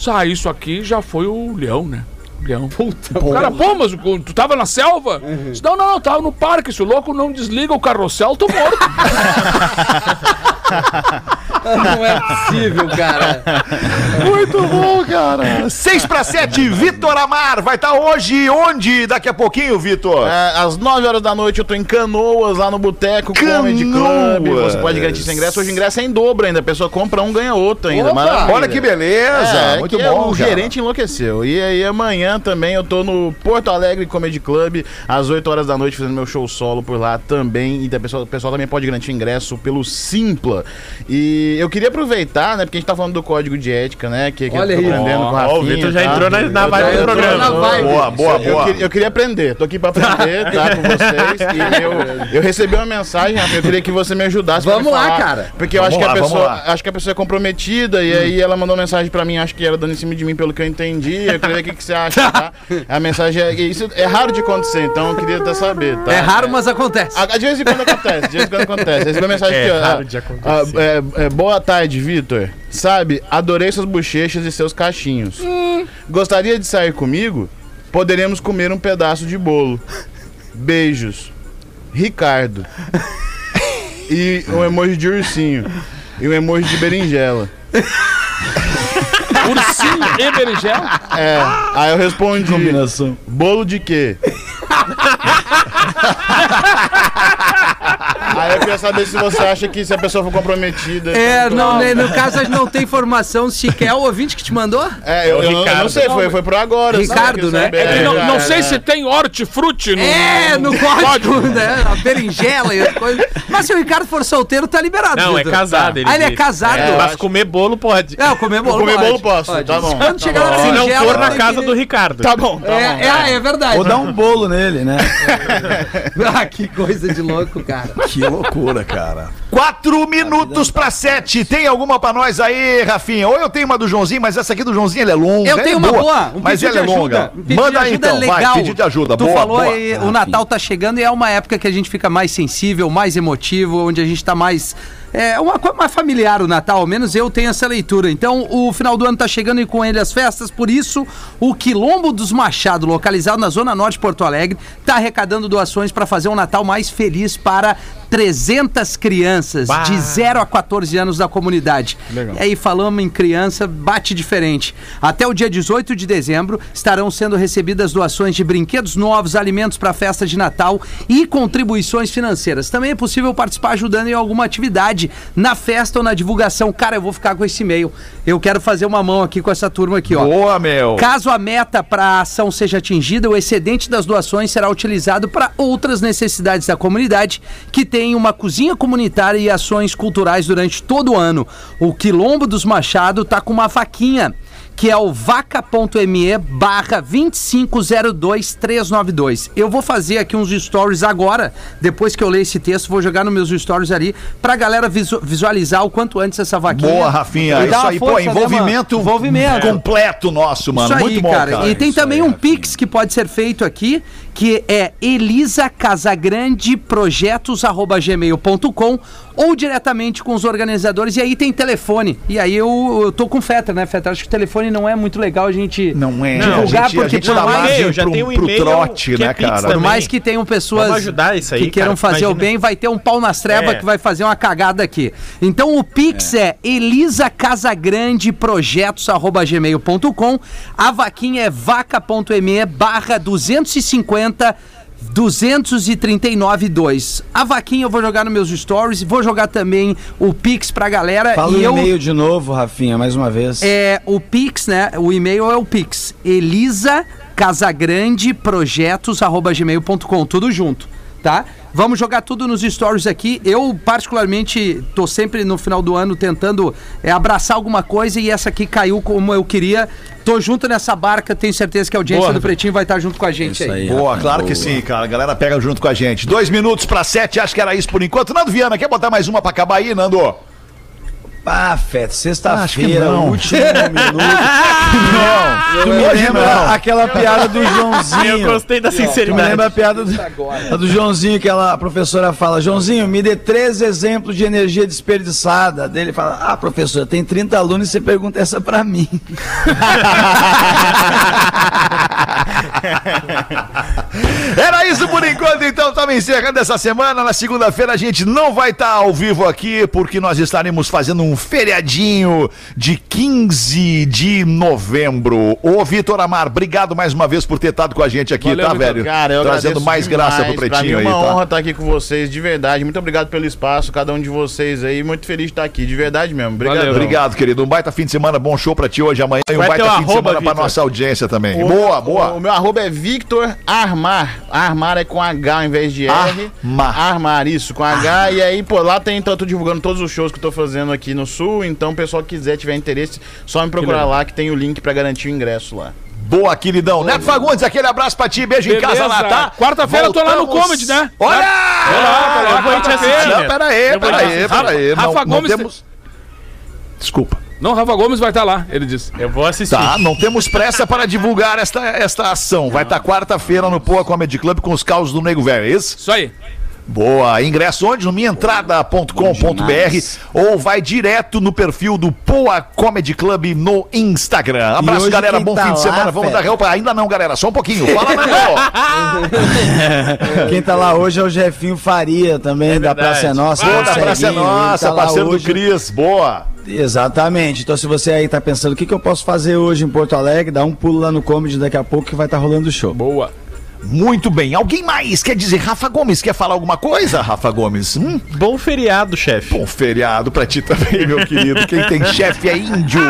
Ah, isso aqui já foi o leão, né? Leão. Puta, o cara, pô, mas tu tava na selva? Disse, Não, não, não, tava no parque. Se o louco não desliga o carrossel, tô morto. Não é possível, cara. Muito bom, cara. 6 para 7, Vitor Amar vai estar hoje onde? Daqui a pouquinho, Vitor. É, às 9 horas da noite eu tô em Canoas, lá no Boteco Comedy Club. Canoas. Você pode garantir seu ingresso. Hoje o ingresso é em dobro ainda. A pessoa compra um, ganha outro ainda. Opa! Olha que beleza. É, Muito que bom. O cara. gerente enlouqueceu. E aí amanhã também eu tô no Porto Alegre Comedy Club, às 8 horas da noite, fazendo meu show solo por lá também. E o pessoal, o pessoal também pode garantir ingresso pelo Simpla. E eu queria aproveitar, né? Porque a gente tá falando do código de ética, né? Que, que Olha eu tô aí. aprendendo com o Ó, Rafinha. o Vitor já tá? entrou na, na Eu vibe do eu programa. vibe. Boa, boa, eu, boa. queria, eu queria aprender, tô aqui pra aprender, tá, com vocês. E eu, eu recebi uma mensagem, Rafa, eu queria que você me ajudasse. Vamos me lá, falar, cara. Porque eu acho que lá, a vamos pessoa, acho que a pessoa é comprometida e aí ela mandou mensagem pra mim, acho que era dando em cima de mim pelo que eu entendi. Eu queria ver o que, que você acha, tá? A mensagem é isso é raro de acontecer, então eu queria até saber, tá? É raro, mas acontece. A- De vez em quando acontece, de vez em quando acontece. Recebi uma mensagem É aqui, ó. raro de acontecer. é, é, boa tarde, Vitor. Sabe, adorei suas bochechas e seus cachinhos. Gostaria de sair comigo? Poderemos comer um pedaço de bolo. Beijos. Ricardo. E um emoji de ursinho. E um emoji de berinjela. Ursinho e berinjela? É. Aí eu respondi. Combinação. Bolo de quê? Aí eu queria saber se você acha que se a pessoa for comprometida. É, não, né, no caso a gente não tem informação sequer. O ouvinte que te mandou? É, eu, eu não- eu não sei, foi, foi pro agora. Ricardo, né? É que não, não é, sei é. se tem hortifruti no. É, no código, né? A berinjela e as coisas. Mas se o Ricardo for solteiro, tá liberado. Não, é casado. Ah, ele é casado? É, Eu mas comer bolo pode. É, comer bolo Comer pode. bolo posso, Pode. tá bom. Quando tá chegar bom. na Se não berinjela, for na casa que- do Ricardo. Tá bom, tá bom. É, é, é verdade. Ou dar um bolo nele, né? Ah, que coisa de louco, cara. Que loucura, cara. Quatro minutos para sete. Tem alguma pra nós aí, Rafinha? Ou eu tenho uma do Joãozinho, mas essa aqui do Joãozinho ela é longa. Eu tenho é uma boa, um mas ela é longa. Um Manda aí ajuda então, vai, legal. pedido de ajuda. Tu boa, falou boa. aí, o Natal tá chegando e é uma época que a gente fica mais sensível, mais emotivo, onde a gente tá mais. É uma coisa mais familiar o Natal, ao menos eu tenho essa leitura. Então, o final do ano tá chegando e com ele as festas, por isso, o Quilombo dos Machado, localizado na Zona Norte de Porto Alegre, tá arrecadando doações para fazer um Natal mais feliz para 300 crianças Bah. de 0 a 14 anos da comunidade. E aí, falamos em criança, bate diferente. Até o dia 18 de dezembro estarão sendo recebidas doações de brinquedos novos, alimentos para a festa de Natal e contribuições financeiras. Também é possível participar ajudando em alguma atividade na festa ou na divulgação. Cara, eu vou ficar com esse e-mail. Eu quero fazer uma mão aqui com essa turma aqui, ó. Boa, meu. Caso a meta para a ação seja atingida, o excedente das doações será utilizado para outras necessidades da comunidade que tem uma cozinha comunitária e ações culturais durante todo o ano. O Quilombo dos Machado tá com uma vaquinha que é o vaca.me barra 2502392. Eu vou fazer aqui uns stories agora, depois que eu ler esse texto, vou jogar nos meus stories ali, pra galera visu- visualizar o quanto antes essa vaquinha. Boa, Rafinha. Isso aí, pô, força, né, envolvimento, mano? envolvimento. completo nosso, mano. Isso aí, Muito bom, cara. cara. E tem Isso também aí, um Rafinha. Pix que pode ser feito aqui, que é Elisa Casagrande projetos@gmail.com ou diretamente com os organizadores. E aí tem telefone. E aí eu, eu tô com o Fetter, né, Fetter? Acho que o telefone não é muito legal a gente Não é. divulgar, a gente, porque a gente por dá mais- margem Eu já tenho um pro trote, que é né, Pix cara? por mais que tenham pessoas Vamos ajudar isso aí, que queiram cara. fazer o Imagina. bem, vai ter um pau nas trevas É. que vai fazer uma cagada aqui. Então o Pix é, Elisa Casagrande projetos@gmail.com. A vaquinha é vaca.me barra 250 239,2. A vaquinha eu vou jogar nos meus stories, vou jogar também o Pix pra galera. Fala o e eu, e-mail de novo, Rafinha, mais uma vez. é, o Pix, né? O e-mail é o Pix. Elisa Casagrande Projetos gmail.com, tudo junto, tá? Vamos jogar tudo nos stories aqui. Eu, particularmente, tô sempre no final do ano tentando é, abraçar alguma coisa e essa aqui caiu como eu queria. Tô junto nessa barca, tenho certeza que a audiência Boa. do Pretinho vai estar junto com a gente Isso aí. aí. Boa, claro que boa. sim, cara. A galera pega junto com a gente. Dois minutos pra sete, acho que era isso por enquanto. Nando Viana, quer botar mais uma pra acabar aí, Nando? Ah, que sexta-feira, não. último minuto. Não, Tu me lembra não. aquela piada do Joãozinho? Eu gostei da Tu me sinceridade. lembra a piada do, a do Joãozinho que ela, a professora fala: Joãozinho, me dê três exemplos de energia desperdiçada. Dele fala: Ah, professora, tem 30 alunos e você pergunta essa pra mim. Era isso por enquanto, então. Estamos encerrando essa semana. Na segunda-feira a gente não vai estar ao vivo aqui, porque nós estaremos fazendo um feriadinho de 15 de novembro. Ô, Vitor Amar, obrigado mais uma vez por ter estado com a gente aqui, Valeu, tá, Vitor. velho? Cara, eu Trazendo mais demais. graça pro Pra Pretinho mim aí, é uma tá? honra estar aqui com vocês, de verdade. Muito obrigado pelo espaço, cada um de vocês aí. Muito feliz de estar aqui, de verdade mesmo. Obrigado. Obrigado, querido. Um baita fim de semana, bom show pra ti hoje, amanhã e um baita o fim de arroba, semana pra Vitor. nossa audiência também. O- boa, O, boa. o meu arroba é Victor Armar. Armar é com H ao invés de R. Armar. Armar, isso, com H. E aí, pô, lá tem, então, eu tô divulgando todos os shows que eu tô fazendo aqui no Sul. Então, o pessoal que quiser, tiver interesse, só me procurar legal. lá que tem o link pra garantir o ingresso lá. Boa, queridão. Neto Fagundes, aquele abraço pra ti. Beijo em casa lá, tá? Quarta-feira eu tô lá no. Comedy, né? Olha! Tô lá, tô lá, Eu vou te assistir. Não, pera aí, pera aí, pera aí. Rafa Não, não Gomes tem- temos... Desculpa. Não, Rafa Gomes vai estar lá, ele disse. Eu vou assistir. Tá, não temos pressa para divulgar esta, esta ação. Vai estar quarta-feira no Poa Comedy Club com os causos do Nego Velho, é isso? Isso aí. Boa. Ingresso onde? No minhaentrada.com.br ou vai direto no perfil do Poa Comedy Club no Instagram. Abraço, galera. Bom tá fim de lá, semana. Vamos fera? dar roupa. Ainda não, galera. Só um pouquinho. Fala, Nando. Quem tá lá hoje é o Jefinho Faria também, da verdade. Praça é Nossa. Boa, da Praça é Nossa, tá parceiro do hoje. Cris. Boa. Exatamente. Então, se você aí tá pensando o que, que eu posso fazer hoje em Porto Alegre, dá um pulo lá no Comedy daqui a pouco que vai estar rolando o show. Boa. Muito bem. Alguém mais quer dizer? Rafa Gomes, quer falar alguma coisa, Rafa Gomes? Hum? Bom feriado, chefe. Bom feriado pra ti também, meu querido. Quem tem chefe é índio.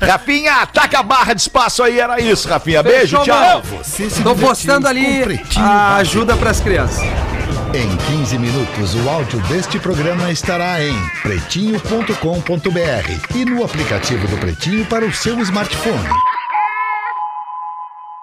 Rafinha, taca a barra de espaço aí, era isso, Rafinha. Beijo, Fechou, tchau. valeu. Você se Tô divertiu postando ali a ajuda pras crianças. Em 15 minutos, o áudio deste programa estará em pretinho.com.br e no aplicativo do Pretinho para o seu smartphone.